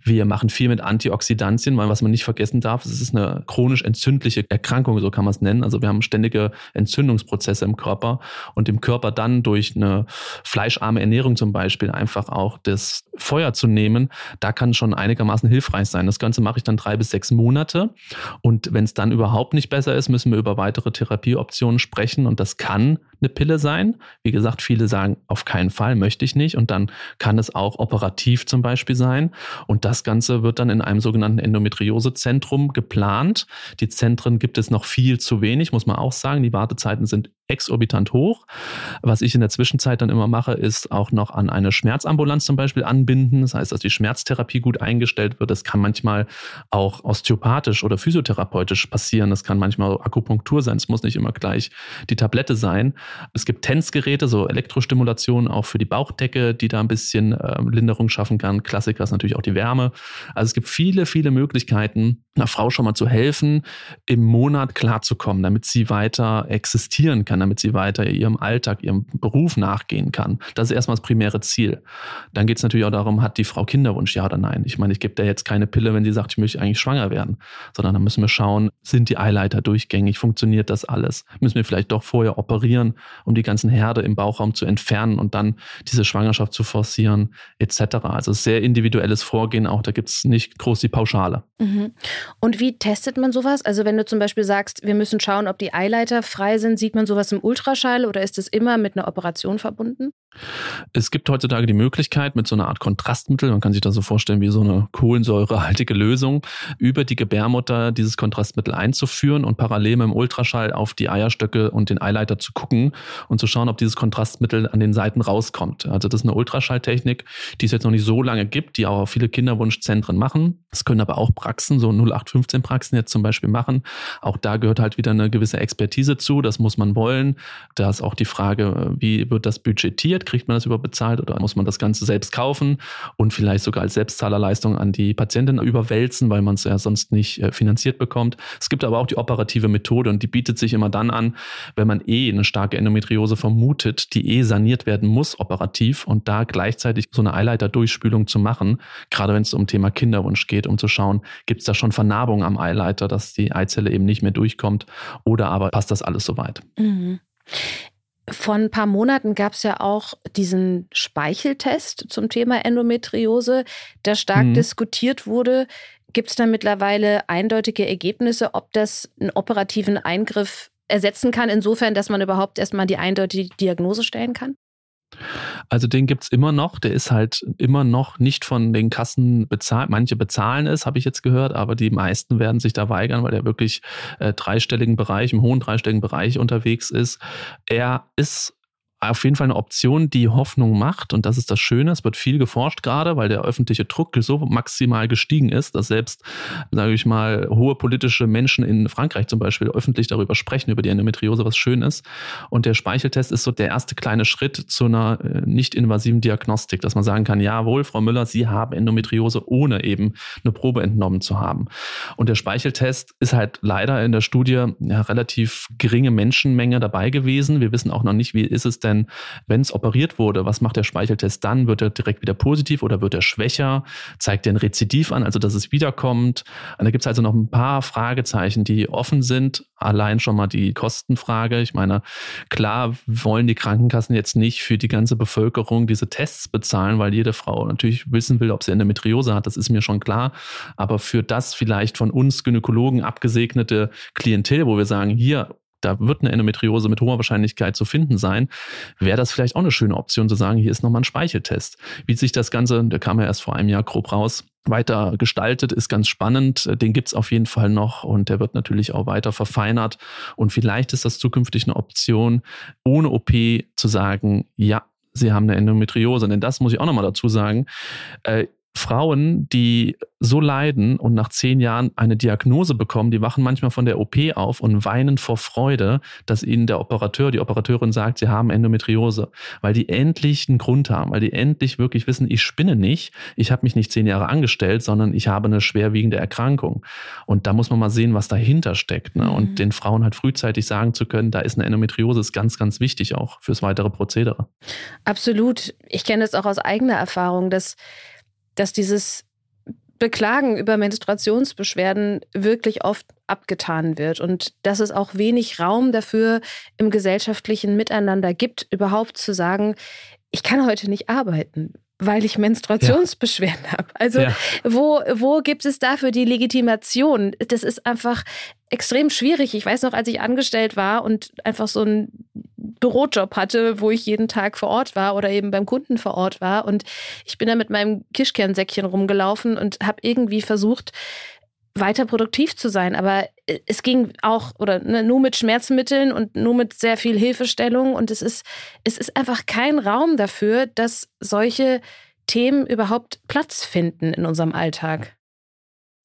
wir machen viel mit Antioxidantien, weil was man nicht vergessen darf, es ist eine chronisch entzündliche Erkrankung, so kann man es nennen. Also wir haben ständige Entzündungsprozesse im Körper und dem Körper dann durch eine fleischarme Ernährung zum Beispiel einfach auch das Feuer zu nehmen, da kann schon einigermaßen hilfreich sein. Das Ganze mache ich dann drei bis sechs Monate. Und wenn es dann überhaupt nicht besser ist, müssen wir über weitere Therapieoptionen sprechen. Und das kann eine Pille sein. Wie gesagt, viele sagen, auf keinen Fall möchte ich nicht. Und dann kann es auch operativ zum Beispiel sein. Und das Ganze wird dann in einem sogenannten Endometriosezentrum geplant. Die Zentren gibt es noch viel zu wenig, muss man auch sagen. Die Wartezeiten sind exorbitant hoch. Was ich in der Zwischenzeit dann immer mache, ist auch noch an eine Schmerzambulanz zum Beispiel anbinden. Das heißt, dass die Schmerztherapie gut eingestellt wird. Das kann manchmal auch osteopathisch oder physiotherapeutisch passieren. Das kann manchmal Akupunktur sein. Es muss nicht immer gleich die Tablette sein. Es gibt Tänzgeräte, so Elektrostimulation auch für die Bauchdecke, die da ein bisschen äh, Linderung schaffen kann. Klassiker ist natürlich auch die Wärme. Also es gibt viele, viele Möglichkeiten, einer Frau schon mal zu helfen, im Monat klarzukommen, damit sie weiter existieren kann, damit sie weiter ihrem Alltag, ihrem Beruf nachgehen kann. Das ist erstmal das primäre Ziel. Dann geht es natürlich auch darum, hat die Frau Kinderwunsch, ja oder nein? Ich meine, ich gebe da jetzt keine Pille, wenn sie sagt, ich möchte eigentlich schwanger werden, sondern dann müssen wir schauen, sind die Eileiter durchgängig, funktioniert das alles? Müssen wir vielleicht doch vorher operieren, um die ganzen Herde im Bauchraum zu entfernen und dann diese Schwangerschaft zu forcieren, etc. Also sehr individuelles Vorgehen auch, da gibt es nicht groß die Pauschale. Mhm. Und wie testet man sowas? Also wenn du zum Beispiel sagst, wir müssen schauen, ob die Eileiter frei sind, sieht man sowas im Ultraschall oder ist es immer mit einer Operation verbunden? Es gibt heutzutage die Möglichkeit, mit so einer Art Kontrastmittel, man kann sich das so vorstellen wie so eine kohlensäurehaltige Lösung, über die Gebärmutter dieses Kontrastmittel einzuführen und parallel mit dem Ultraschall auf die Eierstöcke und den Eileiter zu gucken und zu schauen, ob dieses Kontrastmittel an den Seiten rauskommt. Also das ist eine Ultraschalltechnik, die es jetzt noch nicht so lange gibt, die auch viele Kinderwunschzentren machen. Das können aber auch Praxen, so 0815 Praxen jetzt zum Beispiel machen. Auch da gehört halt wieder eine gewisse Expertise zu, das muss man wollen. Da ist auch die Frage, wie wird das budgetiert? Kriegt man das überhaupt bezahlt oder muss man das Ganze selbst kaufen und vielleicht sogar als Selbstzahlerleistung an die Patientin überwälzen, weil man es ja sonst nicht äh, finanziert bekommt. Es gibt aber auch die operative Methode und die bietet sich immer dann an, wenn man eh eine starke Endometriose vermutet, die eh saniert werden muss operativ und da gleichzeitig so eine Eileiterdurchspülung zu machen, gerade wenn es um Thema Kinderwunsch geht, um zu schauen, gibt es da schon Vernarbung am Eileiter, dass die Eizelle eben nicht mehr durchkommt oder aber passt das alles soweit. Mhm. Vor ein paar Monaten gab es ja auch diesen Speicheltest zum Thema Endometriose, der stark mhm. diskutiert wurde. Gibt es da mittlerweile eindeutige Ergebnisse, ob das einen operativen Eingriff ersetzen kann, insofern, dass man überhaupt erstmal die eindeutige Diagnose stellen kann? Also den gibt es immer noch, der ist halt immer noch nicht von den Kassen bezahlt. Manche bezahlen es, habe ich jetzt gehört, aber die meisten werden sich da weigern, weil er wirklich äh, dreistelligen Bereich, im hohen dreistelligen Bereich unterwegs ist. Er ist auf jeden Fall eine Option, die Hoffnung macht. Und das ist das Schöne. Es wird viel geforscht gerade, weil der öffentliche Druck so maximal gestiegen ist, dass selbst, sage ich mal, hohe politische Menschen in Frankreich zum Beispiel öffentlich darüber sprechen, über die Endometriose, was schön ist. Und der Speicheltest ist so der erste kleine Schritt zu einer äh, nicht invasiven Diagnostik, dass man sagen kann, jawohl, Frau Müller, Sie haben Endometriose, ohne eben eine Probe entnommen zu haben. Und der Speicheltest ist halt leider in der Studie ja relativ geringe Menschenmenge dabei gewesen. Wir wissen auch noch nicht, wie ist es denn denn, wenn es operiert wurde, was macht der Speicheltest dann? Wird er direkt wieder positiv oder wird er schwächer? Zeigt er ein Rezidiv an, also dass es wiederkommt? Und da gibt es also noch ein paar Fragezeichen, die offen sind. Allein schon mal die Kostenfrage. Ich meine, klar wollen die Krankenkassen jetzt nicht für die ganze Bevölkerung diese Tests bezahlen, weil jede Frau natürlich wissen will, ob sie Endometriose hat. Das ist mir schon klar. Aber für das vielleicht von uns Gynäkologen abgesegnete Klientel, wo wir sagen, hier, da wird eine Endometriose mit hoher Wahrscheinlichkeit zu finden sein, wäre das vielleicht auch eine schöne Option zu sagen, hier ist nochmal ein Speicheltest. Wie sich das Ganze, der kam ja erst vor einem Jahr grob raus, weiter gestaltet, ist ganz spannend. Den gibt's auf jeden Fall noch und der wird natürlich auch weiter verfeinert. Und vielleicht ist das zukünftig eine Option, ohne OP zu sagen, ja, Sie haben eine Endometriose. Denn das muss ich auch nochmal dazu sagen. Äh, Frauen, die so leiden und nach zehn Jahren eine Diagnose bekommen, die wachen manchmal von der OP auf und weinen vor Freude, dass ihnen der Operateur, die Operateurin sagt, sie haben Endometriose, weil die endlich einen Grund haben, weil die endlich wirklich wissen, ich spinne nicht, ich habe mich nicht zehn Jahre angestellt, sondern ich habe eine schwerwiegende Erkrankung. Und da muss man mal sehen, was dahinter steckt. Ne? Und mhm. den Frauen halt frühzeitig sagen zu können, da ist eine Endometriose, ist ganz, ganz wichtig auch fürs weitere Prozedere. Absolut. Ich kenne das auch aus eigener Erfahrung, dass dass dieses Beklagen über Menstruationsbeschwerden wirklich oft abgetan wird und dass es auch wenig Raum dafür im gesellschaftlichen Miteinander gibt, überhaupt zu sagen, ich kann heute nicht arbeiten weil ich Menstruationsbeschwerden ja. habe. Also ja. wo, wo gibt es dafür die Legitimation? Das ist einfach extrem schwierig. Ich weiß noch, als ich angestellt war und einfach so einen Bürojob hatte, wo ich jeden Tag vor Ort war oder eben beim Kunden vor Ort war. Und ich bin da mit meinem Kischkernsäckchen rumgelaufen und habe irgendwie versucht, weiter produktiv zu sein. Aber es ging auch oder ne, nur mit Schmerzmitteln und nur mit sehr viel Hilfestellung. Und es ist, es ist einfach kein Raum dafür, dass solche Themen überhaupt Platz finden in unserem Alltag.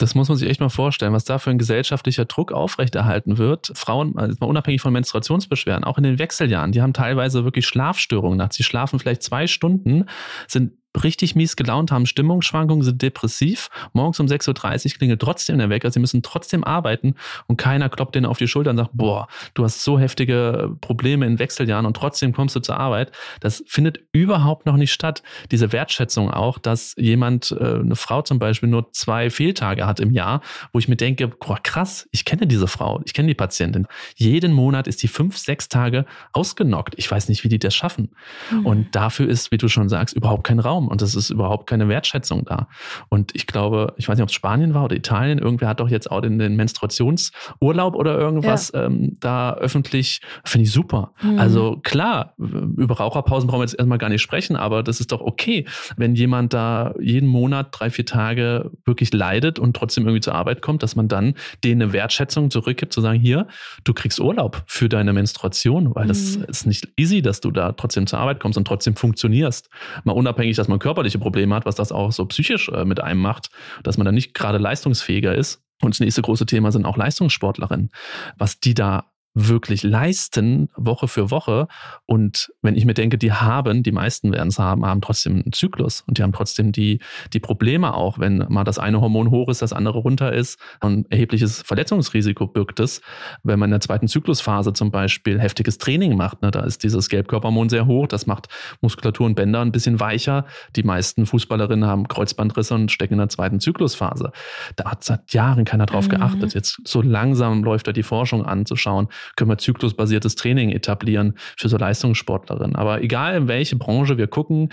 Das muss man sich echt mal vorstellen, was da für ein gesellschaftlicher Druck aufrechterhalten wird. Frauen, also unabhängig von Menstruationsbeschwerden, auch in den Wechseljahren, die haben teilweise wirklich Schlafstörungen nachts. Sie schlafen vielleicht zwei Stunden, sind richtig mies gelaunt haben, Stimmungsschwankungen, sind depressiv. Morgens um 6.30 Uhr klingelt trotzdem der Wecker. Sie müssen trotzdem arbeiten und keiner kloppt denen auf die Schulter und sagt, boah, du hast so heftige Probleme in Wechseljahren und trotzdem kommst du zur Arbeit. Das findet überhaupt noch nicht statt. Diese Wertschätzung auch, dass jemand, äh, eine Frau zum Beispiel, nur zwei Fehltage hat im Jahr, wo ich mir denke, boah, krass, ich kenne diese Frau, ich kenne die Patientin. Jeden Monat ist die fünf, sechs Tage ausgenockt. Ich weiß nicht, wie die das schaffen. Mhm. Und dafür ist, wie du schon sagst, überhaupt kein Raum. Raum und es ist überhaupt keine Wertschätzung da. Und ich glaube, ich weiß nicht, ob es Spanien war oder Italien, irgendwer hat doch jetzt auch den, den Menstruationsurlaub oder irgendwas ja. ähm, da öffentlich, finde ich super. Mhm. Also klar, über Raucherpausen brauchen wir jetzt erstmal gar nicht sprechen, aber das ist doch okay, wenn jemand da jeden Monat drei, vier Tage wirklich leidet und trotzdem irgendwie zur Arbeit kommt, dass man dann denen eine Wertschätzung zurückgibt, zu sagen, hier, du kriegst Urlaub für deine Menstruation, weil mhm. das ist nicht easy, dass du da trotzdem zur Arbeit kommst und trotzdem funktionierst. Mal unabhängig, dass man man körperliche Probleme hat, was das auch so psychisch äh, mit einem macht, dass man dann nicht gerade leistungsfähiger ist. Und das nächste große Thema sind auch Leistungssportlerinnen. Was die da wirklich leisten, Woche für Woche. Und wenn ich mir denke, die haben, die meisten werden es haben, haben trotzdem einen Zyklus und die haben trotzdem die, die Probleme auch, wenn mal das eine Hormon hoch ist, das andere runter ist. Ein erhebliches Verletzungsrisiko birgt es, wenn man in der zweiten Zyklusphase zum Beispiel heftiges Training macht. Ne, da ist dieses Gelbkörperhormon sehr hoch, das macht Muskulatur und Bänder ein bisschen weicher. Die meisten Fußballerinnen haben Kreuzbandrisse und stecken in der zweiten Zyklusphase. Da hat seit Jahren keiner drauf mhm. geachtet. Jetzt so langsam läuft da die Forschung an, zu schauen, können wir zyklusbasiertes Training etablieren für so Leistungssportlerinnen. Aber egal in welche Branche wir gucken,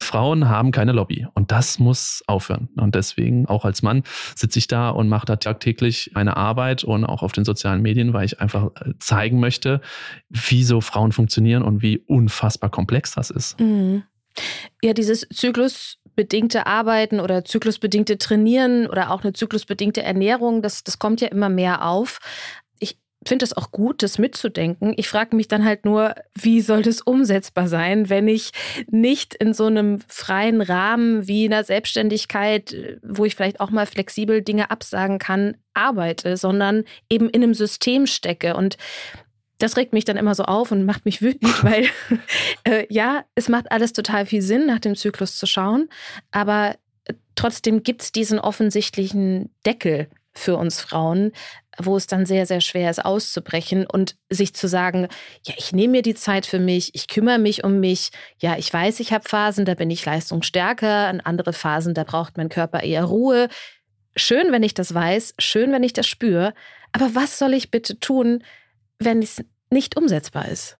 Frauen haben keine Lobby und das muss aufhören. Und deswegen auch als Mann sitze ich da und mache da tagtäglich eine Arbeit und auch auf den sozialen Medien, weil ich einfach äh, zeigen möchte, wie so Frauen funktionieren und wie unfassbar komplex das ist. Mhm. Ja, dieses zyklusbedingte Arbeiten oder zyklusbedingte Trainieren oder auch eine zyklusbedingte Ernährung, das, das kommt ja immer mehr auf finde es auch gut, das mitzudenken. Ich frage mich dann halt nur, wie soll das umsetzbar sein, wenn ich nicht in so einem freien Rahmen wie einer Selbstständigkeit, wo ich vielleicht auch mal flexibel Dinge absagen kann, arbeite, sondern eben in einem System stecke. Und das regt mich dann immer so auf und macht mich wütend, weil äh, ja, es macht alles total viel Sinn, nach dem Zyklus zu schauen, aber trotzdem gibt es diesen offensichtlichen Deckel für uns Frauen, wo es dann sehr, sehr schwer ist, auszubrechen und sich zu sagen, ja, ich nehme mir die Zeit für mich, ich kümmere mich um mich. Ja, ich weiß, ich habe Phasen, da bin ich leistungsstärker, in andere Phasen, da braucht mein Körper eher Ruhe. Schön, wenn ich das weiß, schön, wenn ich das spüre. Aber was soll ich bitte tun, wenn es nicht umsetzbar ist?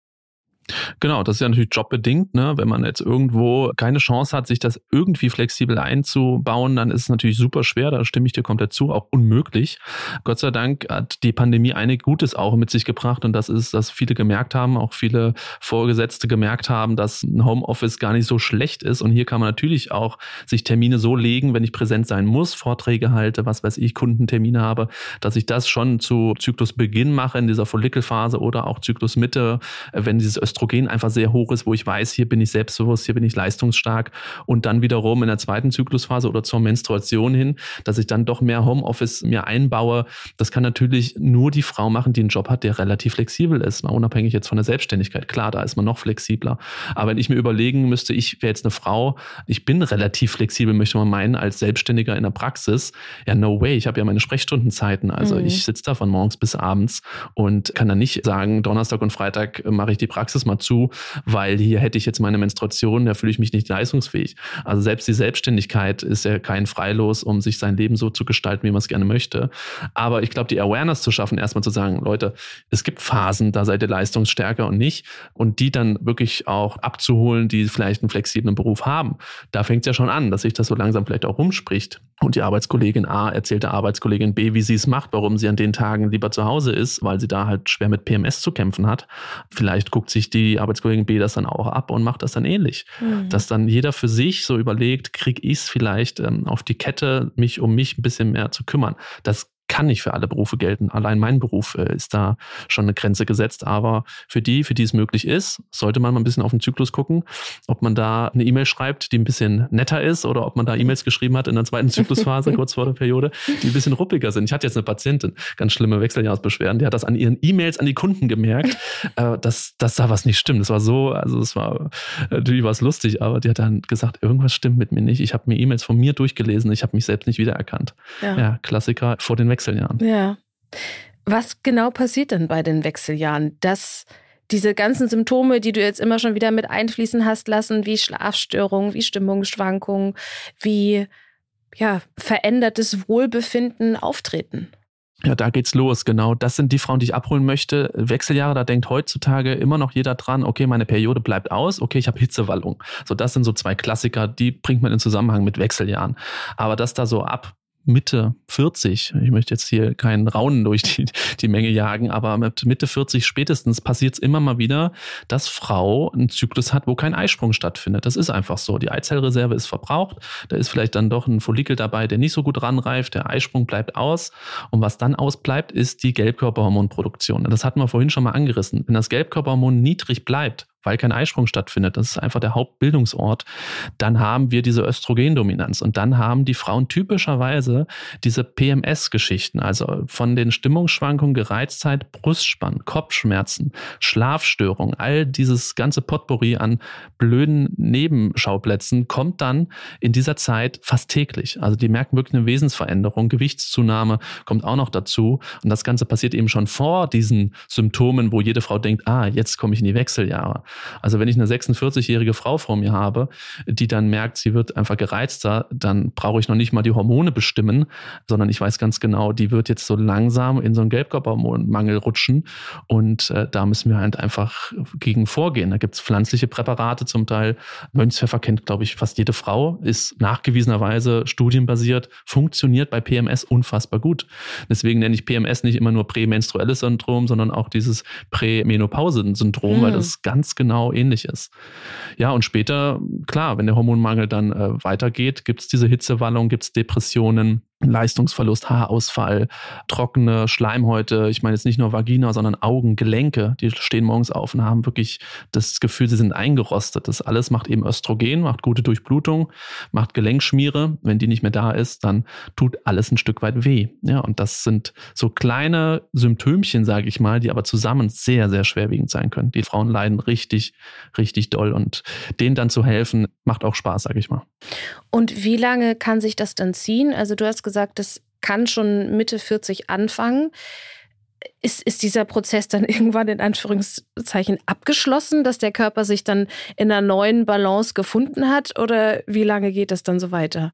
Genau, das ist ja natürlich jobbedingt. Ne? Wenn man jetzt irgendwo keine Chance hat, sich das irgendwie flexibel einzubauen, dann ist es natürlich super schwer. Da stimme ich dir komplett zu, auch unmöglich. Gott sei Dank hat die Pandemie einig Gutes auch mit sich gebracht und das ist, dass viele gemerkt haben, auch viele Vorgesetzte gemerkt haben, dass ein Homeoffice gar nicht so schlecht ist. Und hier kann man natürlich auch sich Termine so legen, wenn ich präsent sein muss, Vorträge halte, was weiß ich, Kundentermine habe, dass ich das schon zu Zyklusbeginn mache in dieser Follikelphase oder auch Zyklusmitte, wenn dieses Östrogen einfach sehr hoch ist, wo ich weiß, hier bin ich selbstbewusst, hier bin ich leistungsstark und dann wiederum in der zweiten Zyklusphase oder zur Menstruation hin, dass ich dann doch mehr Homeoffice mir einbaue. Das kann natürlich nur die Frau machen, die einen Job hat, der relativ flexibel ist, mal unabhängig jetzt von der Selbstständigkeit. Klar, da ist man noch flexibler. Aber wenn ich mir überlegen müsste, ich wäre jetzt eine Frau, ich bin relativ flexibel, möchte man meinen, als Selbstständiger in der Praxis. Ja, no way. Ich habe ja meine Sprechstundenzeiten. Also mhm. ich sitze da von morgens bis abends und kann dann nicht sagen, Donnerstag und Freitag mache ich die Praxis mal zu, weil hier hätte ich jetzt meine Menstruation, da fühle ich mich nicht leistungsfähig. Also selbst die Selbstständigkeit ist ja kein Freilos, um sich sein Leben so zu gestalten, wie man es gerne möchte. Aber ich glaube, die Awareness zu schaffen, erstmal zu sagen, Leute, es gibt Phasen, da seid ihr leistungsstärker und nicht. Und die dann wirklich auch abzuholen, die vielleicht einen flexiblen Beruf haben. Da fängt es ja schon an, dass sich das so langsam vielleicht auch rumspricht. Und die Arbeitskollegin A erzählt der Arbeitskollegin B, wie sie es macht, warum sie an den Tagen lieber zu Hause ist, weil sie da halt schwer mit PMS zu kämpfen hat. Vielleicht guckt sich die Arbeitskollegen B das dann auch ab und macht das dann ähnlich. Mhm. Dass dann jeder für sich so überlegt, kriege ich es vielleicht ähm, auf die Kette, mich um mich ein bisschen mehr zu kümmern. Das kann nicht für alle Berufe gelten. Allein mein Beruf äh, ist da schon eine Grenze gesetzt. Aber für die, für die es möglich ist, sollte man mal ein bisschen auf den Zyklus gucken, ob man da eine E-Mail schreibt, die ein bisschen netter ist oder ob man da E-Mails geschrieben hat in der zweiten Zyklusphase, kurz vor der Periode, die ein bisschen ruppiger sind. Ich hatte jetzt eine Patientin, ganz schlimme Wechseljahrsbeschwerden, die hat das an ihren E-Mails an die Kunden gemerkt, äh, dass, dass da was nicht stimmt. Das war so, also es war, natürlich war es lustig, aber die hat dann gesagt, irgendwas stimmt mit mir nicht. Ich habe mir E-Mails von mir durchgelesen, ich habe mich selbst nicht wiedererkannt. Ja. ja, Klassiker vor den Wechseljahren. Wechseljahren. Ja. Was genau passiert denn bei den Wechseljahren? Dass diese ganzen Symptome, die du jetzt immer schon wieder mit einfließen hast lassen, wie Schlafstörungen, wie Stimmungsschwankungen, wie ja, verändertes Wohlbefinden auftreten? Ja, da geht's los, genau. Das sind die Frauen, die ich abholen möchte. Wechseljahre, da denkt heutzutage immer noch jeder dran, okay, meine Periode bleibt aus, okay, ich habe Hitzewallung. So, das sind so zwei Klassiker, die bringt man in Zusammenhang mit Wechseljahren. Aber dass da so ab Mitte 40, ich möchte jetzt hier keinen Raunen durch die, die Menge jagen, aber mit Mitte 40 spätestens passiert es immer mal wieder, dass Frau einen Zyklus hat, wo kein Eisprung stattfindet. Das ist einfach so. Die Eizellreserve ist verbraucht, da ist vielleicht dann doch ein Follikel dabei, der nicht so gut ranreift, der Eisprung bleibt aus und was dann ausbleibt, ist die Gelbkörperhormonproduktion. Das hatten wir vorhin schon mal angerissen. Wenn das Gelbkörperhormon niedrig bleibt, weil kein Eisprung stattfindet, das ist einfach der Hauptbildungsort, dann haben wir diese Östrogendominanz und dann haben die Frauen typischerweise diese PMS-Geschichten, also von den Stimmungsschwankungen, Gereiztheit, Brustspann, Kopfschmerzen, Schlafstörungen, all dieses ganze Potpourri an blöden Nebenschauplätzen kommt dann in dieser Zeit fast täglich. Also die merken wirklich eine Wesensveränderung, Gewichtszunahme kommt auch noch dazu und das Ganze passiert eben schon vor diesen Symptomen, wo jede Frau denkt, ah, jetzt komme ich in die Wechseljahre. Also wenn ich eine 46-jährige Frau vor mir habe, die dann merkt, sie wird einfach gereizter, dann brauche ich noch nicht mal die Hormone bestimmen, sondern ich weiß ganz genau, die wird jetzt so langsam in so einen Gelbkörperhormonmangel rutschen und äh, da müssen wir halt einfach gegen vorgehen. Da gibt es pflanzliche Präparate zum Teil. Mönchspfeffer kennt, glaube ich, fast jede Frau, ist nachgewiesenerweise studienbasiert, funktioniert bei PMS unfassbar gut. Deswegen nenne ich PMS nicht immer nur prämenstruelles Syndrom, sondern auch dieses Prämenopause-Syndrom, mhm. weil das ganz genau ähnlich ist. Ja, und später, klar, wenn der Hormonmangel dann äh, weitergeht, gibt es diese Hitzewallung, gibt es Depressionen, Leistungsverlust, Haarausfall, trockene Schleimhäute. Ich meine jetzt nicht nur Vagina, sondern Augen, Gelenke. Die stehen morgens auf und haben wirklich das Gefühl, sie sind eingerostet. Das alles macht eben Östrogen, macht gute Durchblutung, macht Gelenkschmiere. Wenn die nicht mehr da ist, dann tut alles ein Stück weit weh. Ja, und das sind so kleine Symptömchen, sage ich mal, die aber zusammen sehr, sehr schwerwiegend sein können. Die Frauen leiden richtig, richtig doll und denen dann zu helfen, macht auch Spaß, sage ich mal. Und wie lange kann sich das dann ziehen? Also du hast gesagt, das kann schon Mitte 40 anfangen. Ist, ist dieser Prozess dann irgendwann in Anführungszeichen abgeschlossen, dass der Körper sich dann in einer neuen Balance gefunden hat? Oder wie lange geht das dann so weiter?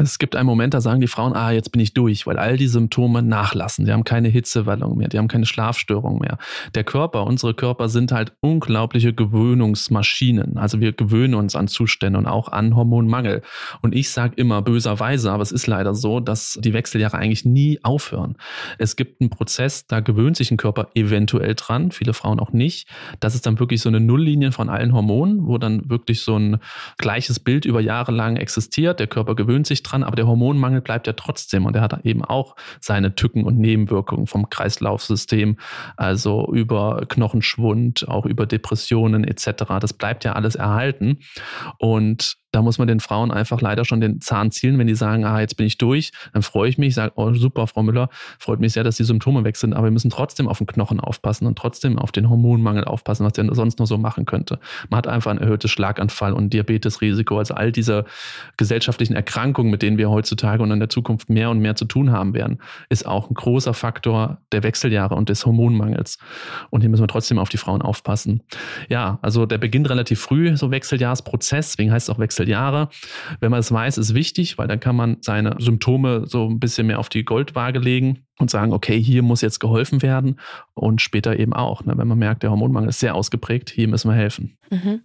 Es gibt einen Moment, da sagen die Frauen, ah, jetzt bin ich durch, weil all die Symptome nachlassen. Die haben keine Hitzewallung mehr, die haben keine Schlafstörung mehr. Der Körper, unsere Körper sind halt unglaubliche Gewöhnungsmaschinen. Also wir gewöhnen uns an Zustände und auch an Hormonmangel. Und ich sage immer böserweise, aber es ist leider so, dass die Wechseljahre eigentlich nie aufhören. Es gibt einen Prozess, da gewöhnt sich ein Körper eventuell dran, viele Frauen auch nicht. Das ist dann wirklich so eine Nulllinie von allen Hormonen, wo dann wirklich so ein gleiches Bild über Jahre lang existiert. Der Körper gewöhnt sich dran, aber der Hormonmangel bleibt ja trotzdem und er hat eben auch seine Tücken und Nebenwirkungen vom Kreislaufsystem, also über Knochenschwund, auch über Depressionen etc. Das bleibt ja alles erhalten und da muss man den Frauen einfach leider schon den Zahn zielen, wenn die sagen, ah, jetzt bin ich durch, dann freue ich mich, sage, oh super, Frau Müller, freut mich sehr, dass die Symptome weg sind, aber wir müssen trotzdem auf den Knochen aufpassen und trotzdem auf den Hormonmangel aufpassen, was der sonst nur so machen könnte. Man hat einfach ein erhöhtes Schlaganfall und Diabetesrisiko, also all diese gesellschaftlichen Erkrankungen, mit denen wir heutzutage und in der Zukunft mehr und mehr zu tun haben werden, ist auch ein großer Faktor der Wechseljahre und des Hormonmangels. Und hier müssen wir trotzdem auf die Frauen aufpassen. Ja, also der beginnt relativ früh, so Wechseljahrsprozess, deswegen heißt es auch Wechseljahrsprozess. Wechseljahre. Wenn man es weiß, ist wichtig, weil dann kann man seine Symptome so ein bisschen mehr auf die Goldwaage legen und sagen, okay, hier muss jetzt geholfen werden und später eben auch, ne, wenn man merkt, der Hormonmangel ist sehr ausgeprägt, hier müssen wir helfen. Mhm.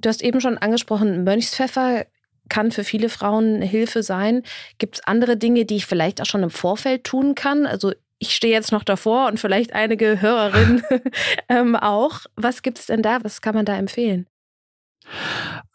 Du hast eben schon angesprochen, Mönchspfeffer kann für viele Frauen Hilfe sein. Gibt es andere Dinge, die ich vielleicht auch schon im Vorfeld tun kann? Also ich stehe jetzt noch davor und vielleicht einige Hörerinnen ähm, auch. Was gibt es denn da? Was kann man da empfehlen?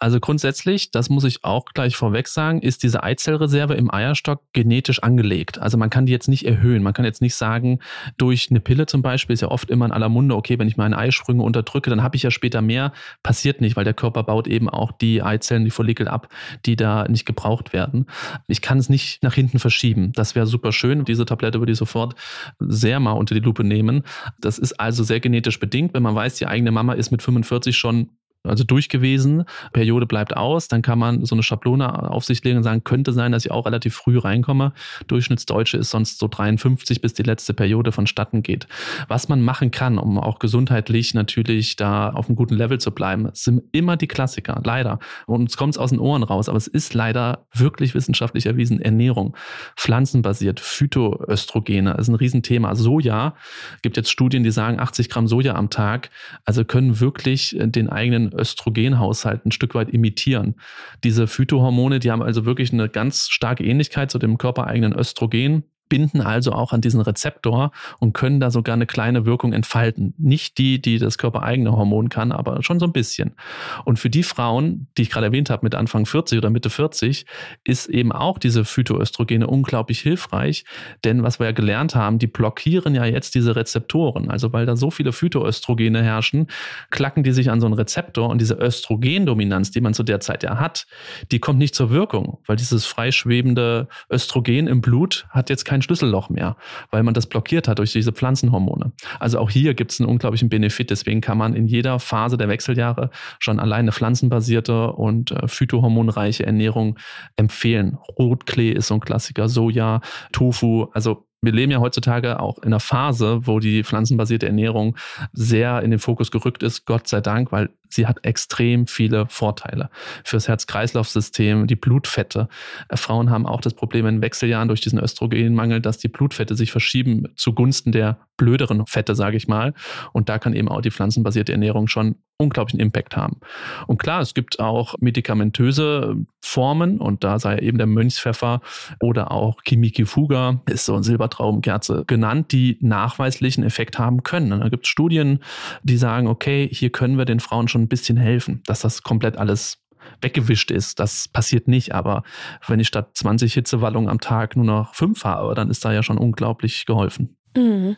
Also grundsätzlich, das muss ich auch gleich vorweg sagen, ist diese Eizellreserve im Eierstock genetisch angelegt. Also man kann die jetzt nicht erhöhen. Man kann jetzt nicht sagen, durch eine Pille zum Beispiel ist ja oft immer in aller Munde, okay, wenn ich meine Eisprünge unterdrücke, dann habe ich ja später mehr. Passiert nicht, weil der Körper baut eben auch die Eizellen, die Follikel ab, die da nicht gebraucht werden. Ich kann es nicht nach hinten verschieben. Das wäre super schön. Diese Tablette würde ich sofort sehr mal unter die Lupe nehmen. Das ist also sehr genetisch bedingt. Wenn man weiß, die eigene Mama ist mit 45 schon also durch gewesen, Periode bleibt aus, dann kann man so eine Schablone auf sich legen und sagen, könnte sein, dass ich auch relativ früh reinkomme. Durchschnittsdeutsche ist sonst so 53, bis die letzte Periode vonstatten geht. Was man machen kann, um auch gesundheitlich natürlich da auf einem guten Level zu bleiben, sind immer die Klassiker, leider. Und uns kommt es aus den Ohren raus, aber es ist leider wirklich wissenschaftlich erwiesen, Ernährung, pflanzenbasiert, Phytoöstrogene, ist ein Riesenthema. Soja, gibt jetzt Studien, die sagen, 80 Gramm Soja am Tag, also können wirklich den eigenen Östrogenhaushalt ein Stück weit imitieren. Diese Phytohormone, die haben also wirklich eine ganz starke Ähnlichkeit zu dem körpereigenen Östrogen binden also auch an diesen Rezeptor und können da sogar eine kleine Wirkung entfalten. Nicht die, die das körpereigene Hormon kann, aber schon so ein bisschen. Und für die Frauen, die ich gerade erwähnt habe, mit Anfang 40 oder Mitte 40, ist eben auch diese Phytoöstrogene unglaublich hilfreich. Denn was wir ja gelernt haben, die blockieren ja jetzt diese Rezeptoren. Also weil da so viele Phytoöstrogene herrschen, klacken die sich an so einen Rezeptor und diese Östrogendominanz, die man zu der Zeit ja hat, die kommt nicht zur Wirkung, weil dieses freischwebende Östrogen im Blut hat jetzt kein kein Schlüsselloch mehr, weil man das blockiert hat durch diese Pflanzenhormone. Also auch hier gibt es einen unglaublichen Benefit. Deswegen kann man in jeder Phase der Wechseljahre schon alleine pflanzenbasierte und äh, phytohormonreiche Ernährung empfehlen. Rotklee ist so ein Klassiker, Soja, Tofu, also wir leben ja heutzutage auch in einer Phase, wo die pflanzenbasierte Ernährung sehr in den Fokus gerückt ist, Gott sei Dank, weil sie hat extrem viele Vorteile fürs Herz-Kreislauf-System, die Blutfette. Äh, Frauen haben auch das Problem in Wechseljahren durch diesen Östrogenmangel, dass die Blutfette sich verschieben zugunsten der blöderen Fette, sage ich mal. Und da kann eben auch die pflanzenbasierte Ernährung schon unglaublichen Impact haben. Und klar, es gibt auch medikamentöse Formen und da sei eben der Mönchspfeffer oder auch Chimikifuga, ist so ein Silbertraubenkerze genannt, die nachweislichen Effekt haben können. Und da gibt es Studien, die sagen, okay, hier können wir den Frauen schon ein bisschen helfen, dass das komplett alles weggewischt ist. Das passiert nicht, aber wenn ich statt 20 Hitzewallungen am Tag nur noch fünf habe, dann ist da ja schon unglaublich geholfen. Mhm.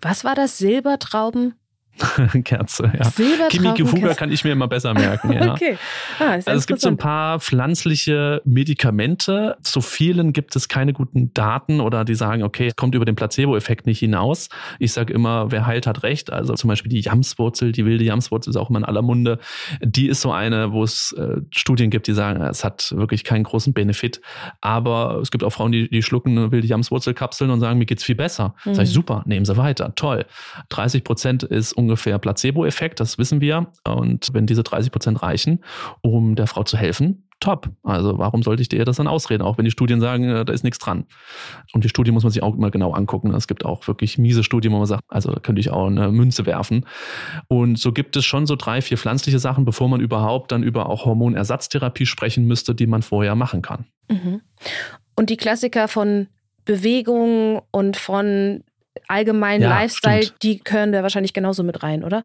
Was war das Silbertrauben? Kerze, ja. Kimi Kifuga kann ich mir immer besser merken. Ja. okay. Ah, also es gibt so ein paar pflanzliche Medikamente. Zu vielen gibt es keine guten Daten oder die sagen, okay, es kommt über den Placebo-Effekt nicht hinaus. Ich sage immer, wer heilt, hat recht. Also zum Beispiel die Jamswurzel, die wilde Jamswurzel ist auch immer in aller Munde. Die ist so eine, wo es äh, Studien gibt, die sagen, es hat wirklich keinen großen Benefit. Aber es gibt auch Frauen, die, die schlucken eine wilde Jamswurzelkapseln und sagen, mir geht's viel besser. Mhm. Sag ich, super, nehmen Sie weiter, toll. 30 Prozent ist ungefähr Placebo-Effekt, das wissen wir. Und wenn diese 30 Prozent reichen, um der Frau zu helfen, top. Also warum sollte ich dir das dann ausreden, auch wenn die Studien sagen, äh, da ist nichts dran. Und die Studie muss man sich auch immer genau angucken. Es gibt auch wirklich miese Studien, wo man sagt, also da könnte ich auch eine Münze werfen. Und so gibt es schon so drei, vier pflanzliche Sachen, bevor man überhaupt dann über auch Hormonersatztherapie sprechen müsste, die man vorher machen kann. Mhm. Und die Klassiker von Bewegung und von allgemeinen ja, Lifestyle, stimmt. die können da wahrscheinlich genauso mit rein, oder?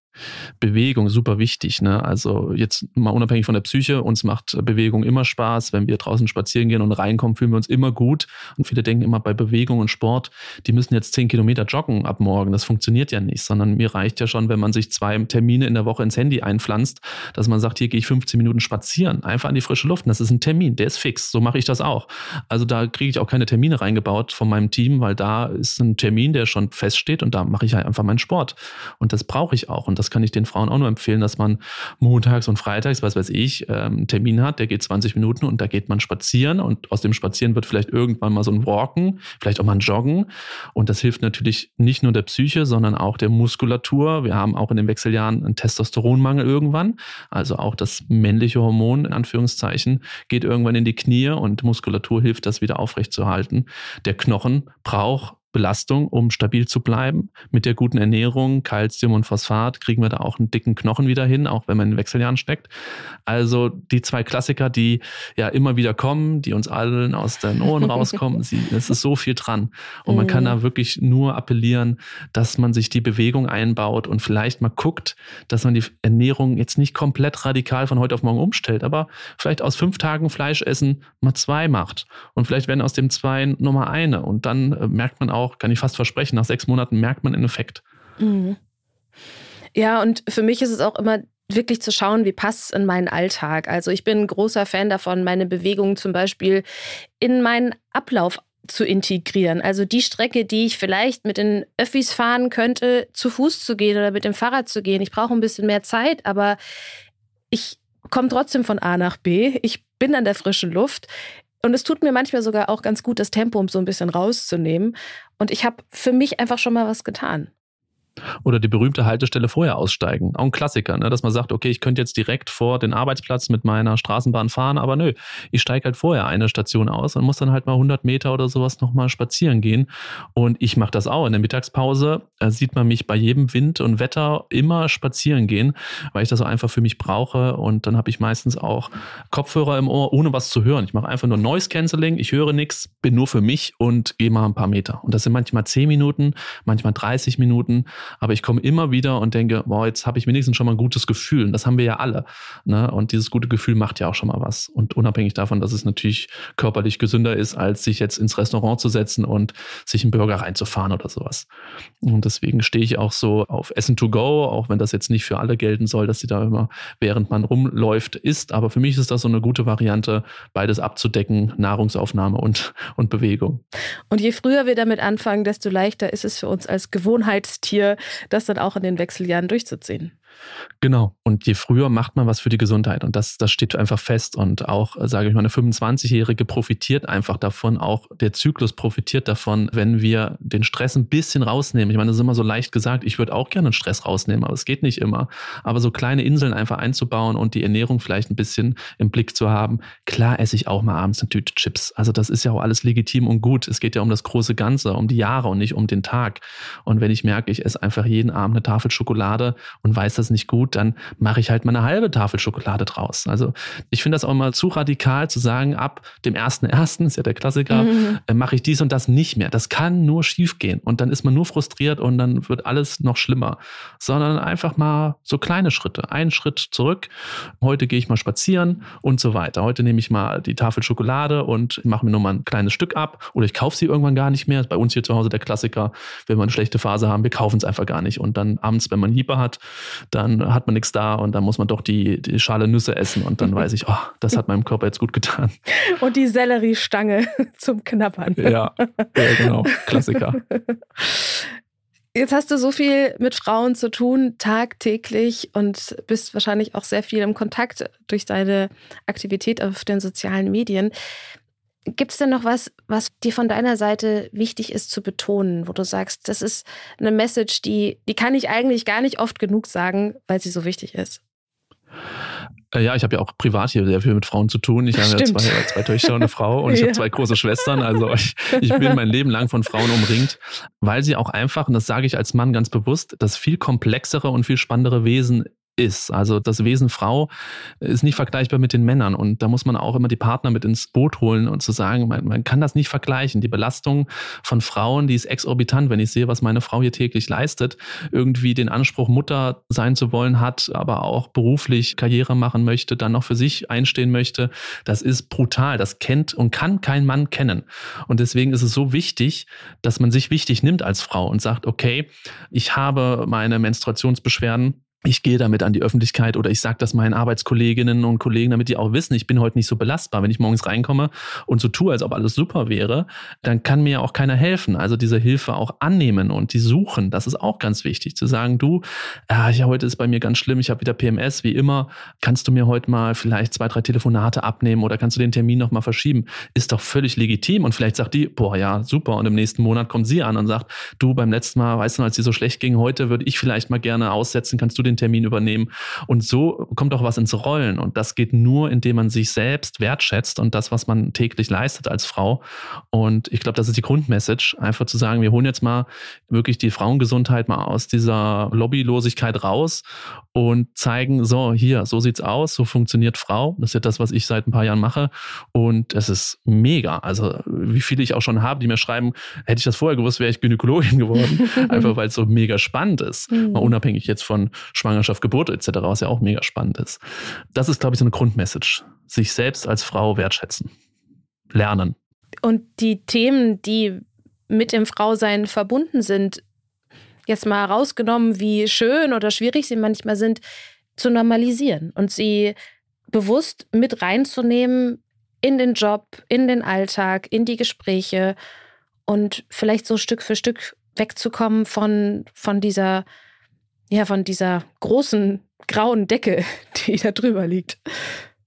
Bewegung, super wichtig. Ne? Also jetzt mal unabhängig von der Psyche, uns macht Bewegung immer Spaß. Wenn wir draußen spazieren gehen und reinkommen, fühlen wir uns immer gut. Und viele denken immer bei Bewegung und Sport, die müssen jetzt zehn Kilometer joggen ab morgen. Das funktioniert ja nicht, sondern mir reicht ja schon, wenn man sich zwei Termine in der Woche ins Handy einpflanzt, dass man sagt, hier gehe ich 15 Minuten spazieren, einfach an die frische Luft. Und das ist ein Termin, der ist fix. So mache ich das auch. Also da kriege ich auch keine Termine reingebaut von meinem Team, weil da ist ein Termin, der schon feststeht und da mache ich halt einfach meinen Sport. Und das brauche ich auch. Und das kann ich den Frauen auch nur empfehlen, dass man montags und freitags, was weiß ich, ähm, einen Termin hat, der geht 20 Minuten und da geht man spazieren und aus dem Spazieren wird vielleicht irgendwann mal so ein Walken, vielleicht auch mal ein Joggen. Und das hilft natürlich nicht nur der Psyche, sondern auch der Muskulatur. Wir haben auch in den Wechseljahren einen Testosteronmangel irgendwann. Also auch das männliche Hormon, in Anführungszeichen, geht irgendwann in die Knie und Muskulatur hilft, das wieder aufrechtzuerhalten. Der Knochen braucht Belastung, um stabil zu bleiben. Mit der guten Ernährung, Kalzium und Phosphat, kriegen wir da auch einen dicken Knochen wieder hin, auch wenn man in Wechseljahren steckt. Also die zwei Klassiker, die ja immer wieder kommen, die uns allen aus den Ohren rauskommen, sie, es ist so viel dran. Und man kann da mhm. wirklich nur appellieren, dass man sich die Bewegung einbaut und vielleicht mal guckt, dass man die Ernährung jetzt nicht komplett radikal von heute auf morgen umstellt, aber vielleicht aus fünf Tagen Fleisch essen mal zwei macht. Und vielleicht werden aus dem zwei nochmal eine. Und dann äh, merkt man auch, auch, kann ich fast versprechen, nach sechs Monaten merkt man einen Effekt. Mhm. Ja, und für mich ist es auch immer wirklich zu schauen, wie passt es in meinen Alltag. Also ich bin ein großer Fan davon, meine Bewegungen zum Beispiel in meinen Ablauf zu integrieren. Also die Strecke, die ich vielleicht mit den Öffis fahren könnte, zu Fuß zu gehen oder mit dem Fahrrad zu gehen. Ich brauche ein bisschen mehr Zeit, aber ich komme trotzdem von A nach B. Ich bin an der frischen Luft. Und es tut mir manchmal sogar auch ganz gut, das Tempo um so ein bisschen rauszunehmen. Und ich habe für mich einfach schon mal was getan. Oder die berühmte Haltestelle vorher aussteigen. Auch ein Klassiker, ne? dass man sagt, okay, ich könnte jetzt direkt vor den Arbeitsplatz mit meiner Straßenbahn fahren, aber nö, ich steige halt vorher eine Station aus und muss dann halt mal 100 Meter oder sowas nochmal spazieren gehen. Und ich mache das auch. In der Mittagspause äh, sieht man mich bei jedem Wind und Wetter immer spazieren gehen, weil ich das auch einfach für mich brauche. Und dann habe ich meistens auch Kopfhörer im Ohr, ohne was zu hören. Ich mache einfach nur Noise Cancelling, ich höre nichts, bin nur für mich und gehe mal ein paar Meter. Und das sind manchmal 10 Minuten, manchmal 30 Minuten. Aber ich komme immer wieder und denke, boah, jetzt habe ich wenigstens schon mal ein gutes Gefühl. Und das haben wir ja alle. Ne? Und dieses gute Gefühl macht ja auch schon mal was. Und unabhängig davon, dass es natürlich körperlich gesünder ist, als sich jetzt ins Restaurant zu setzen und sich einen Burger reinzufahren oder sowas. Und deswegen stehe ich auch so auf Essen to go, auch wenn das jetzt nicht für alle gelten soll, dass sie da immer, während man rumläuft, isst. Aber für mich ist das so eine gute Variante, beides abzudecken, Nahrungsaufnahme und, und Bewegung. Und je früher wir damit anfangen, desto leichter ist es für uns als Gewohnheitstier, das dann auch in den Wechseljahren durchzuziehen. Genau. Und je früher macht man was für die Gesundheit. Und das, das steht einfach fest. Und auch, äh, sage ich mal, eine 25-Jährige profitiert einfach davon. Auch der Zyklus profitiert davon, wenn wir den Stress ein bisschen rausnehmen. Ich meine, das ist immer so leicht gesagt. Ich würde auch gerne den Stress rausnehmen, aber es geht nicht immer. Aber so kleine Inseln einfach einzubauen und die Ernährung vielleicht ein bisschen im Blick zu haben. Klar esse ich auch mal abends eine Tüte Chips. Also das ist ja auch alles legitim und gut. Es geht ja um das große Ganze, um die Jahre und nicht um den Tag. Und wenn ich merke, ich esse einfach jeden Abend eine Tafel Schokolade und weiß, dass es nicht gut, dann mache ich halt mal eine halbe Tafel Schokolade draus. Also ich finde das auch immer zu radikal zu sagen, ab dem ersten ersten ist ja der Klassiker, mhm. äh, mache ich dies und das nicht mehr. Das kann nur schief gehen und dann ist man nur frustriert und dann wird alles noch schlimmer. Sondern einfach mal so kleine Schritte. Einen Schritt zurück. Heute gehe ich mal spazieren und so weiter. Heute nehme ich mal die Tafel Schokolade und mache mir nur mal ein kleines Stück ab oder ich kaufe sie irgendwann gar nicht mehr. Bei uns hier zu Hause der Klassiker, wenn wir eine schlechte Phase haben, wir kaufen es einfach gar nicht. Und dann abends, wenn man Hieber hat, dann hat man nichts da und dann muss man doch die, die Schale Nüsse essen und dann weiß ich, oh, das hat meinem Körper jetzt gut getan. Und die Selleriestange zum Knabbern. Ja, ja genau. Klassiker. Jetzt hast du so viel mit Frauen zu tun, tagtäglich und bist wahrscheinlich auch sehr viel im Kontakt durch deine Aktivität auf den sozialen Medien. Gibt es denn noch was, was dir von deiner Seite wichtig ist zu betonen, wo du sagst, das ist eine Message, die, die kann ich eigentlich gar nicht oft genug sagen, weil sie so wichtig ist? Äh, ja, ich habe ja auch privat hier sehr viel mit Frauen zu tun. Ich habe ja zwei, zwei Töchter und eine Frau und ich ja. habe zwei große Schwestern. Also ich, ich bin mein Leben lang von Frauen umringt, weil sie auch einfach, und das sage ich als Mann ganz bewusst, das viel komplexere und viel spannendere Wesen ist. Also das Wesen Frau ist nicht vergleichbar mit den Männern und da muss man auch immer die Partner mit ins Boot holen und zu sagen, man, man, kann das nicht vergleichen. Die Belastung von Frauen, die ist exorbitant, wenn ich sehe, was meine Frau hier täglich leistet, irgendwie den Anspruch, Mutter sein zu wollen hat, aber auch beruflich Karriere machen möchte, dann noch für sich einstehen möchte. Das ist brutal. Das kennt und kann kein Mann kennen. Und deswegen ist es so wichtig, dass man sich wichtig nimmt als Frau und sagt, okay, ich habe meine Menstruationsbeschwerden ich gehe damit an die Öffentlichkeit oder ich sage das meinen Arbeitskolleginnen und Kollegen, damit die auch wissen, ich bin heute nicht so belastbar. Wenn ich morgens reinkomme und so tue, als ob alles super wäre, dann kann mir ja auch keiner helfen. Also diese Hilfe auch annehmen und die suchen, das ist auch ganz wichtig. Zu sagen, du, ja, heute ist bei mir ganz schlimm, ich habe wieder PMS, wie immer, kannst du mir heute mal vielleicht zwei, drei Telefonate abnehmen oder kannst du den Termin nochmal verschieben? Ist doch völlig legitim. Und vielleicht sagt die, boah, ja, super. Und im nächsten Monat kommt sie an und sagt, du, beim letzten Mal, weißt du, als sie so schlecht ging, heute würde ich vielleicht mal gerne aussetzen, kannst du den den Termin übernehmen. Und so kommt auch was ins Rollen. Und das geht nur, indem man sich selbst wertschätzt und das, was man täglich leistet als Frau. Und ich glaube, das ist die Grundmessage, einfach zu sagen, wir holen jetzt mal wirklich die Frauengesundheit mal aus dieser Lobbylosigkeit raus und zeigen, so, hier, so sieht's aus, so funktioniert Frau. Das ist ja das, was ich seit ein paar Jahren mache. Und es ist mega. Also, wie viele ich auch schon habe, die mir schreiben, hätte ich das vorher gewusst, wäre ich Gynäkologin geworden. Einfach weil es so mega spannend ist. Mhm. Mal unabhängig jetzt von Schwangerschaft, Geburt etc., was ja auch mega spannend ist. Das ist, glaube ich, so eine Grundmessage. Sich selbst als Frau wertschätzen. Lernen. Und die Themen, die mit dem Frausein verbunden sind, jetzt mal rausgenommen, wie schön oder schwierig sie manchmal sind, zu normalisieren und sie bewusst mit reinzunehmen in den Job, in den Alltag, in die Gespräche und vielleicht so Stück für Stück wegzukommen von, von dieser ja, von dieser großen grauen Decke, die da drüber liegt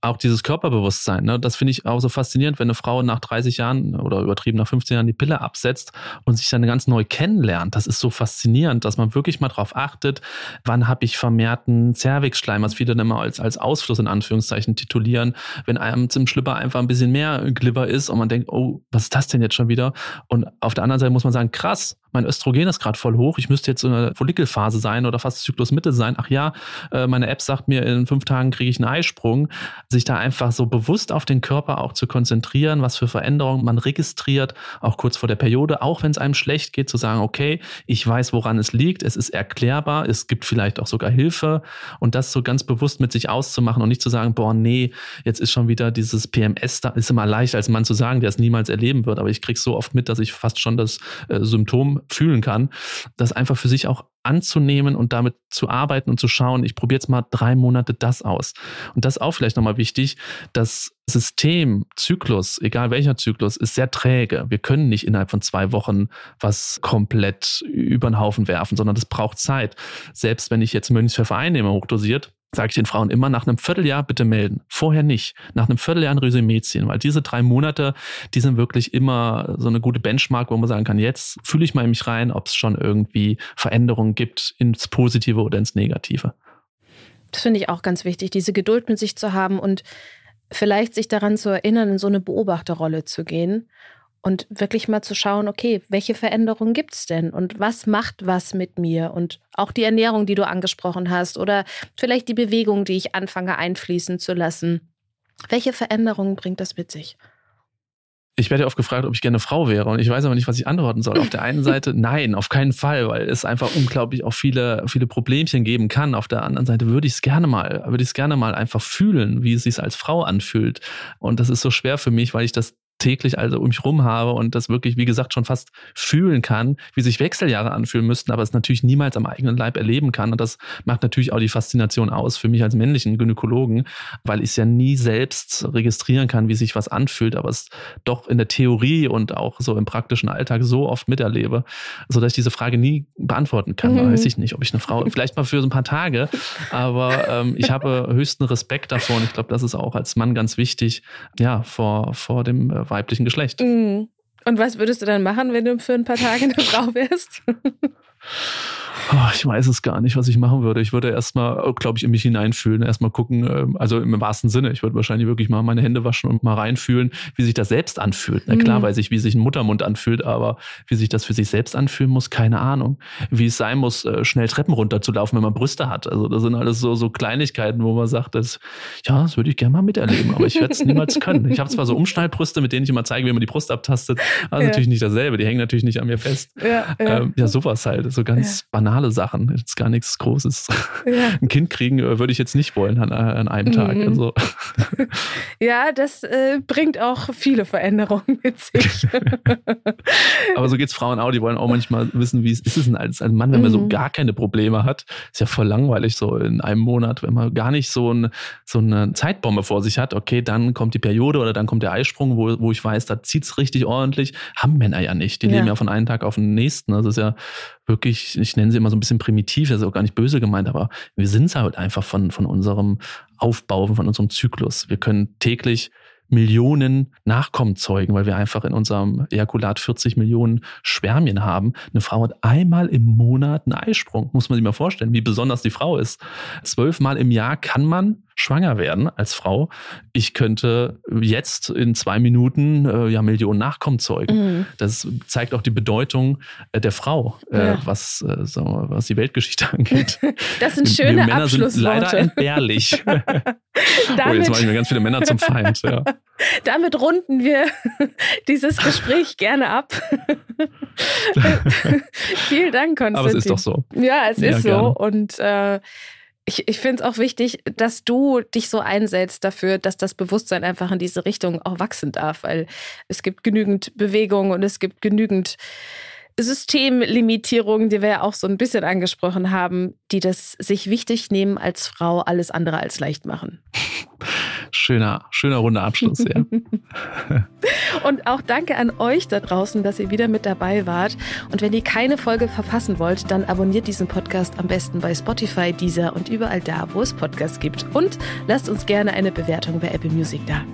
auch dieses Körperbewusstsein, ne, das finde ich auch so faszinierend, wenn eine Frau nach 30 Jahren oder übertrieben nach 15 Jahren die Pille absetzt und sich dann ganz neu kennenlernt. Das ist so faszinierend, dass man wirklich mal darauf achtet, wann habe ich vermehrten Cervixschleim, was viele dann immer als, als Ausfluss in Anführungszeichen titulieren, wenn einem zum Schlipper einfach ein bisschen mehr Glibber ist und man denkt, oh, was ist das denn jetzt schon wieder? Und auf der anderen Seite muss man sagen, krass, mein Östrogen ist gerade voll hoch, ich müsste jetzt in einer Follikelphase sein oder fast Zyklusmitte sein. Ach ja, äh, meine App sagt mir, in fünf Tagen kriege ich einen Eisprung. Sich da einfach so bewusst auf den Körper auch zu konzentrieren, was für Veränderungen man registriert, auch kurz vor der Periode, auch wenn es einem schlecht geht, zu sagen, okay, ich weiß, woran es liegt, es ist erklärbar, es gibt vielleicht auch sogar Hilfe. Und das so ganz bewusst mit sich auszumachen und nicht zu sagen, boah, nee, jetzt ist schon wieder dieses PMS, da ist immer leicht als Mann zu sagen, der es niemals erleben wird, aber ich kriege so oft mit, dass ich fast schon das äh, Symptom fühlen kann, das einfach für sich auch anzunehmen und damit zu arbeiten und zu schauen, ich probiere jetzt mal drei Monate das aus. Und das ist auch vielleicht nochmal wichtig, das System, Zyklus, egal welcher Zyklus, ist sehr träge. Wir können nicht innerhalb von zwei Wochen was komplett über den Haufen werfen, sondern das braucht Zeit. Selbst wenn ich jetzt Mönchspfeffer einnehme, hochdosiert, sage ich den Frauen immer, nach einem Vierteljahr bitte melden. Vorher nicht. Nach einem Vierteljahr ein Resümee ziehen, weil diese drei Monate, die sind wirklich immer so eine gute Benchmark, wo man sagen kann, jetzt fühle ich mal in mich rein, ob es schon irgendwie Veränderungen gibt ins Positive oder ins Negative. Das finde ich auch ganz wichtig, diese Geduld mit sich zu haben und vielleicht sich daran zu erinnern, in so eine Beobachterrolle zu gehen und wirklich mal zu schauen, okay, welche Veränderungen gibt es denn und was macht was mit mir und auch die Ernährung, die du angesprochen hast oder vielleicht die Bewegung, die ich anfange einfließen zu lassen. Welche Veränderungen bringt das mit sich? Ich werde oft gefragt, ob ich gerne Frau wäre und ich weiß aber nicht, was ich antworten soll. Auf der einen Seite nein, auf keinen Fall, weil es einfach unglaublich auch viele, viele Problemchen geben kann. Auf der anderen Seite würde ich es gerne mal, würde ich es gerne mal einfach fühlen, wie es sich als Frau anfühlt. Und das ist so schwer für mich, weil ich das täglich also um mich rum habe und das wirklich, wie gesagt, schon fast fühlen kann, wie sich Wechseljahre anfühlen müssten, aber es natürlich niemals am eigenen Leib erleben kann. Und das macht natürlich auch die Faszination aus für mich als männlichen Gynäkologen, weil ich es ja nie selbst registrieren kann, wie sich was anfühlt, aber es doch in der Theorie und auch so im praktischen Alltag so oft miterlebe, sodass ich diese Frage nie beantworten kann. Mhm. Weiß ich nicht, ob ich eine Frau, vielleicht mal für so ein paar Tage, aber ähm, ich habe höchsten Respekt davor und ich glaube, das ist auch als Mann ganz wichtig, ja, vor, vor dem äh, weiblichen Geschlecht. Mhm. Und was würdest du dann machen, wenn du für ein paar Tage eine Frau wärst? Oh, ich weiß es gar nicht, was ich machen würde. Ich würde erstmal, glaube ich, in mich hineinfühlen, erstmal gucken, ähm, also im wahrsten Sinne. Ich würde wahrscheinlich wirklich mal meine Hände waschen und mal reinfühlen, wie sich das selbst anfühlt. Na klar mhm. weiß ich, wie sich ein Muttermund anfühlt, aber wie sich das für sich selbst anfühlen muss, keine Ahnung. Wie es sein muss, äh, schnell Treppen runterzulaufen, wenn man Brüste hat. Also das sind alles so, so Kleinigkeiten, wo man sagt, das, ja, das würde ich gerne mal miterleben, aber ich werde es niemals können. Ich habe zwar so Umschnallbrüste, mit denen ich immer zeige, wie man die Brust abtastet, aber ja. natürlich nicht dasselbe. Die hängen natürlich nicht an mir fest. Ja, ja. Ähm, ja sowas halt, so ganz banal banale Sachen, jetzt gar nichts Großes. Ja. Ein Kind kriegen äh, würde ich jetzt nicht wollen an, an einem Tag. Mhm. Also. Ja, das äh, bringt auch viele Veränderungen mit sich. Aber so geht es Frauen auch, die wollen auch manchmal wissen, wie es ist es als, als Mann, wenn man so mhm. gar keine Probleme hat. Ist ja voll langweilig so in einem Monat, wenn man gar nicht so, ein, so eine Zeitbombe vor sich hat. Okay, dann kommt die Periode oder dann kommt der Eisprung, wo, wo ich weiß, da zieht es richtig ordentlich. Haben Männer ja nicht. Die ja. leben ja von einem Tag auf den nächsten. Das ist ja wirklich, ich nenne sie immer so ein bisschen primitiv, das ist auch gar nicht böse gemeint, aber wir sind es halt einfach von, von unserem Aufbau, von unserem Zyklus. Wir können täglich Millionen Nachkommen zeugen, weil wir einfach in unserem Ejakulat 40 Millionen Spermien haben. Eine Frau hat einmal im Monat einen Eisprung, muss man sich mal vorstellen, wie besonders die Frau ist. Zwölfmal im Jahr kann man schwanger werden als Frau. Ich könnte jetzt in zwei Minuten äh, ja Millionen Nachkommen zeugen. Mhm. Das zeigt auch die Bedeutung äh, der Frau, äh, ja. was, äh, so, was die Weltgeschichte angeht. Das sind schöne wir Männer sind leider entbehrlich. oh, jetzt mache ich mir ganz viele Männer zum Feind. Ja. Damit runden wir dieses Gespräch gerne ab. Vielen Dank, Konstantin. Aber es ist doch so. Ja, es ja, ist gerne. so. Und äh, ich, ich finde es auch wichtig, dass du dich so einsetzt dafür, dass das Bewusstsein einfach in diese Richtung auch wachsen darf, weil es gibt genügend Bewegung und es gibt genügend Systemlimitierungen, die wir ja auch so ein bisschen angesprochen haben, die das sich wichtig nehmen als Frau, alles andere als leicht machen. Schöner, schöner runder Abschluss, ja. und auch danke an euch da draußen, dass ihr wieder mit dabei wart. Und wenn ihr keine Folge verpassen wollt, dann abonniert diesen Podcast am besten bei Spotify, Deezer und überall da, wo es Podcasts gibt. Und lasst uns gerne eine Bewertung bei Apple Music da.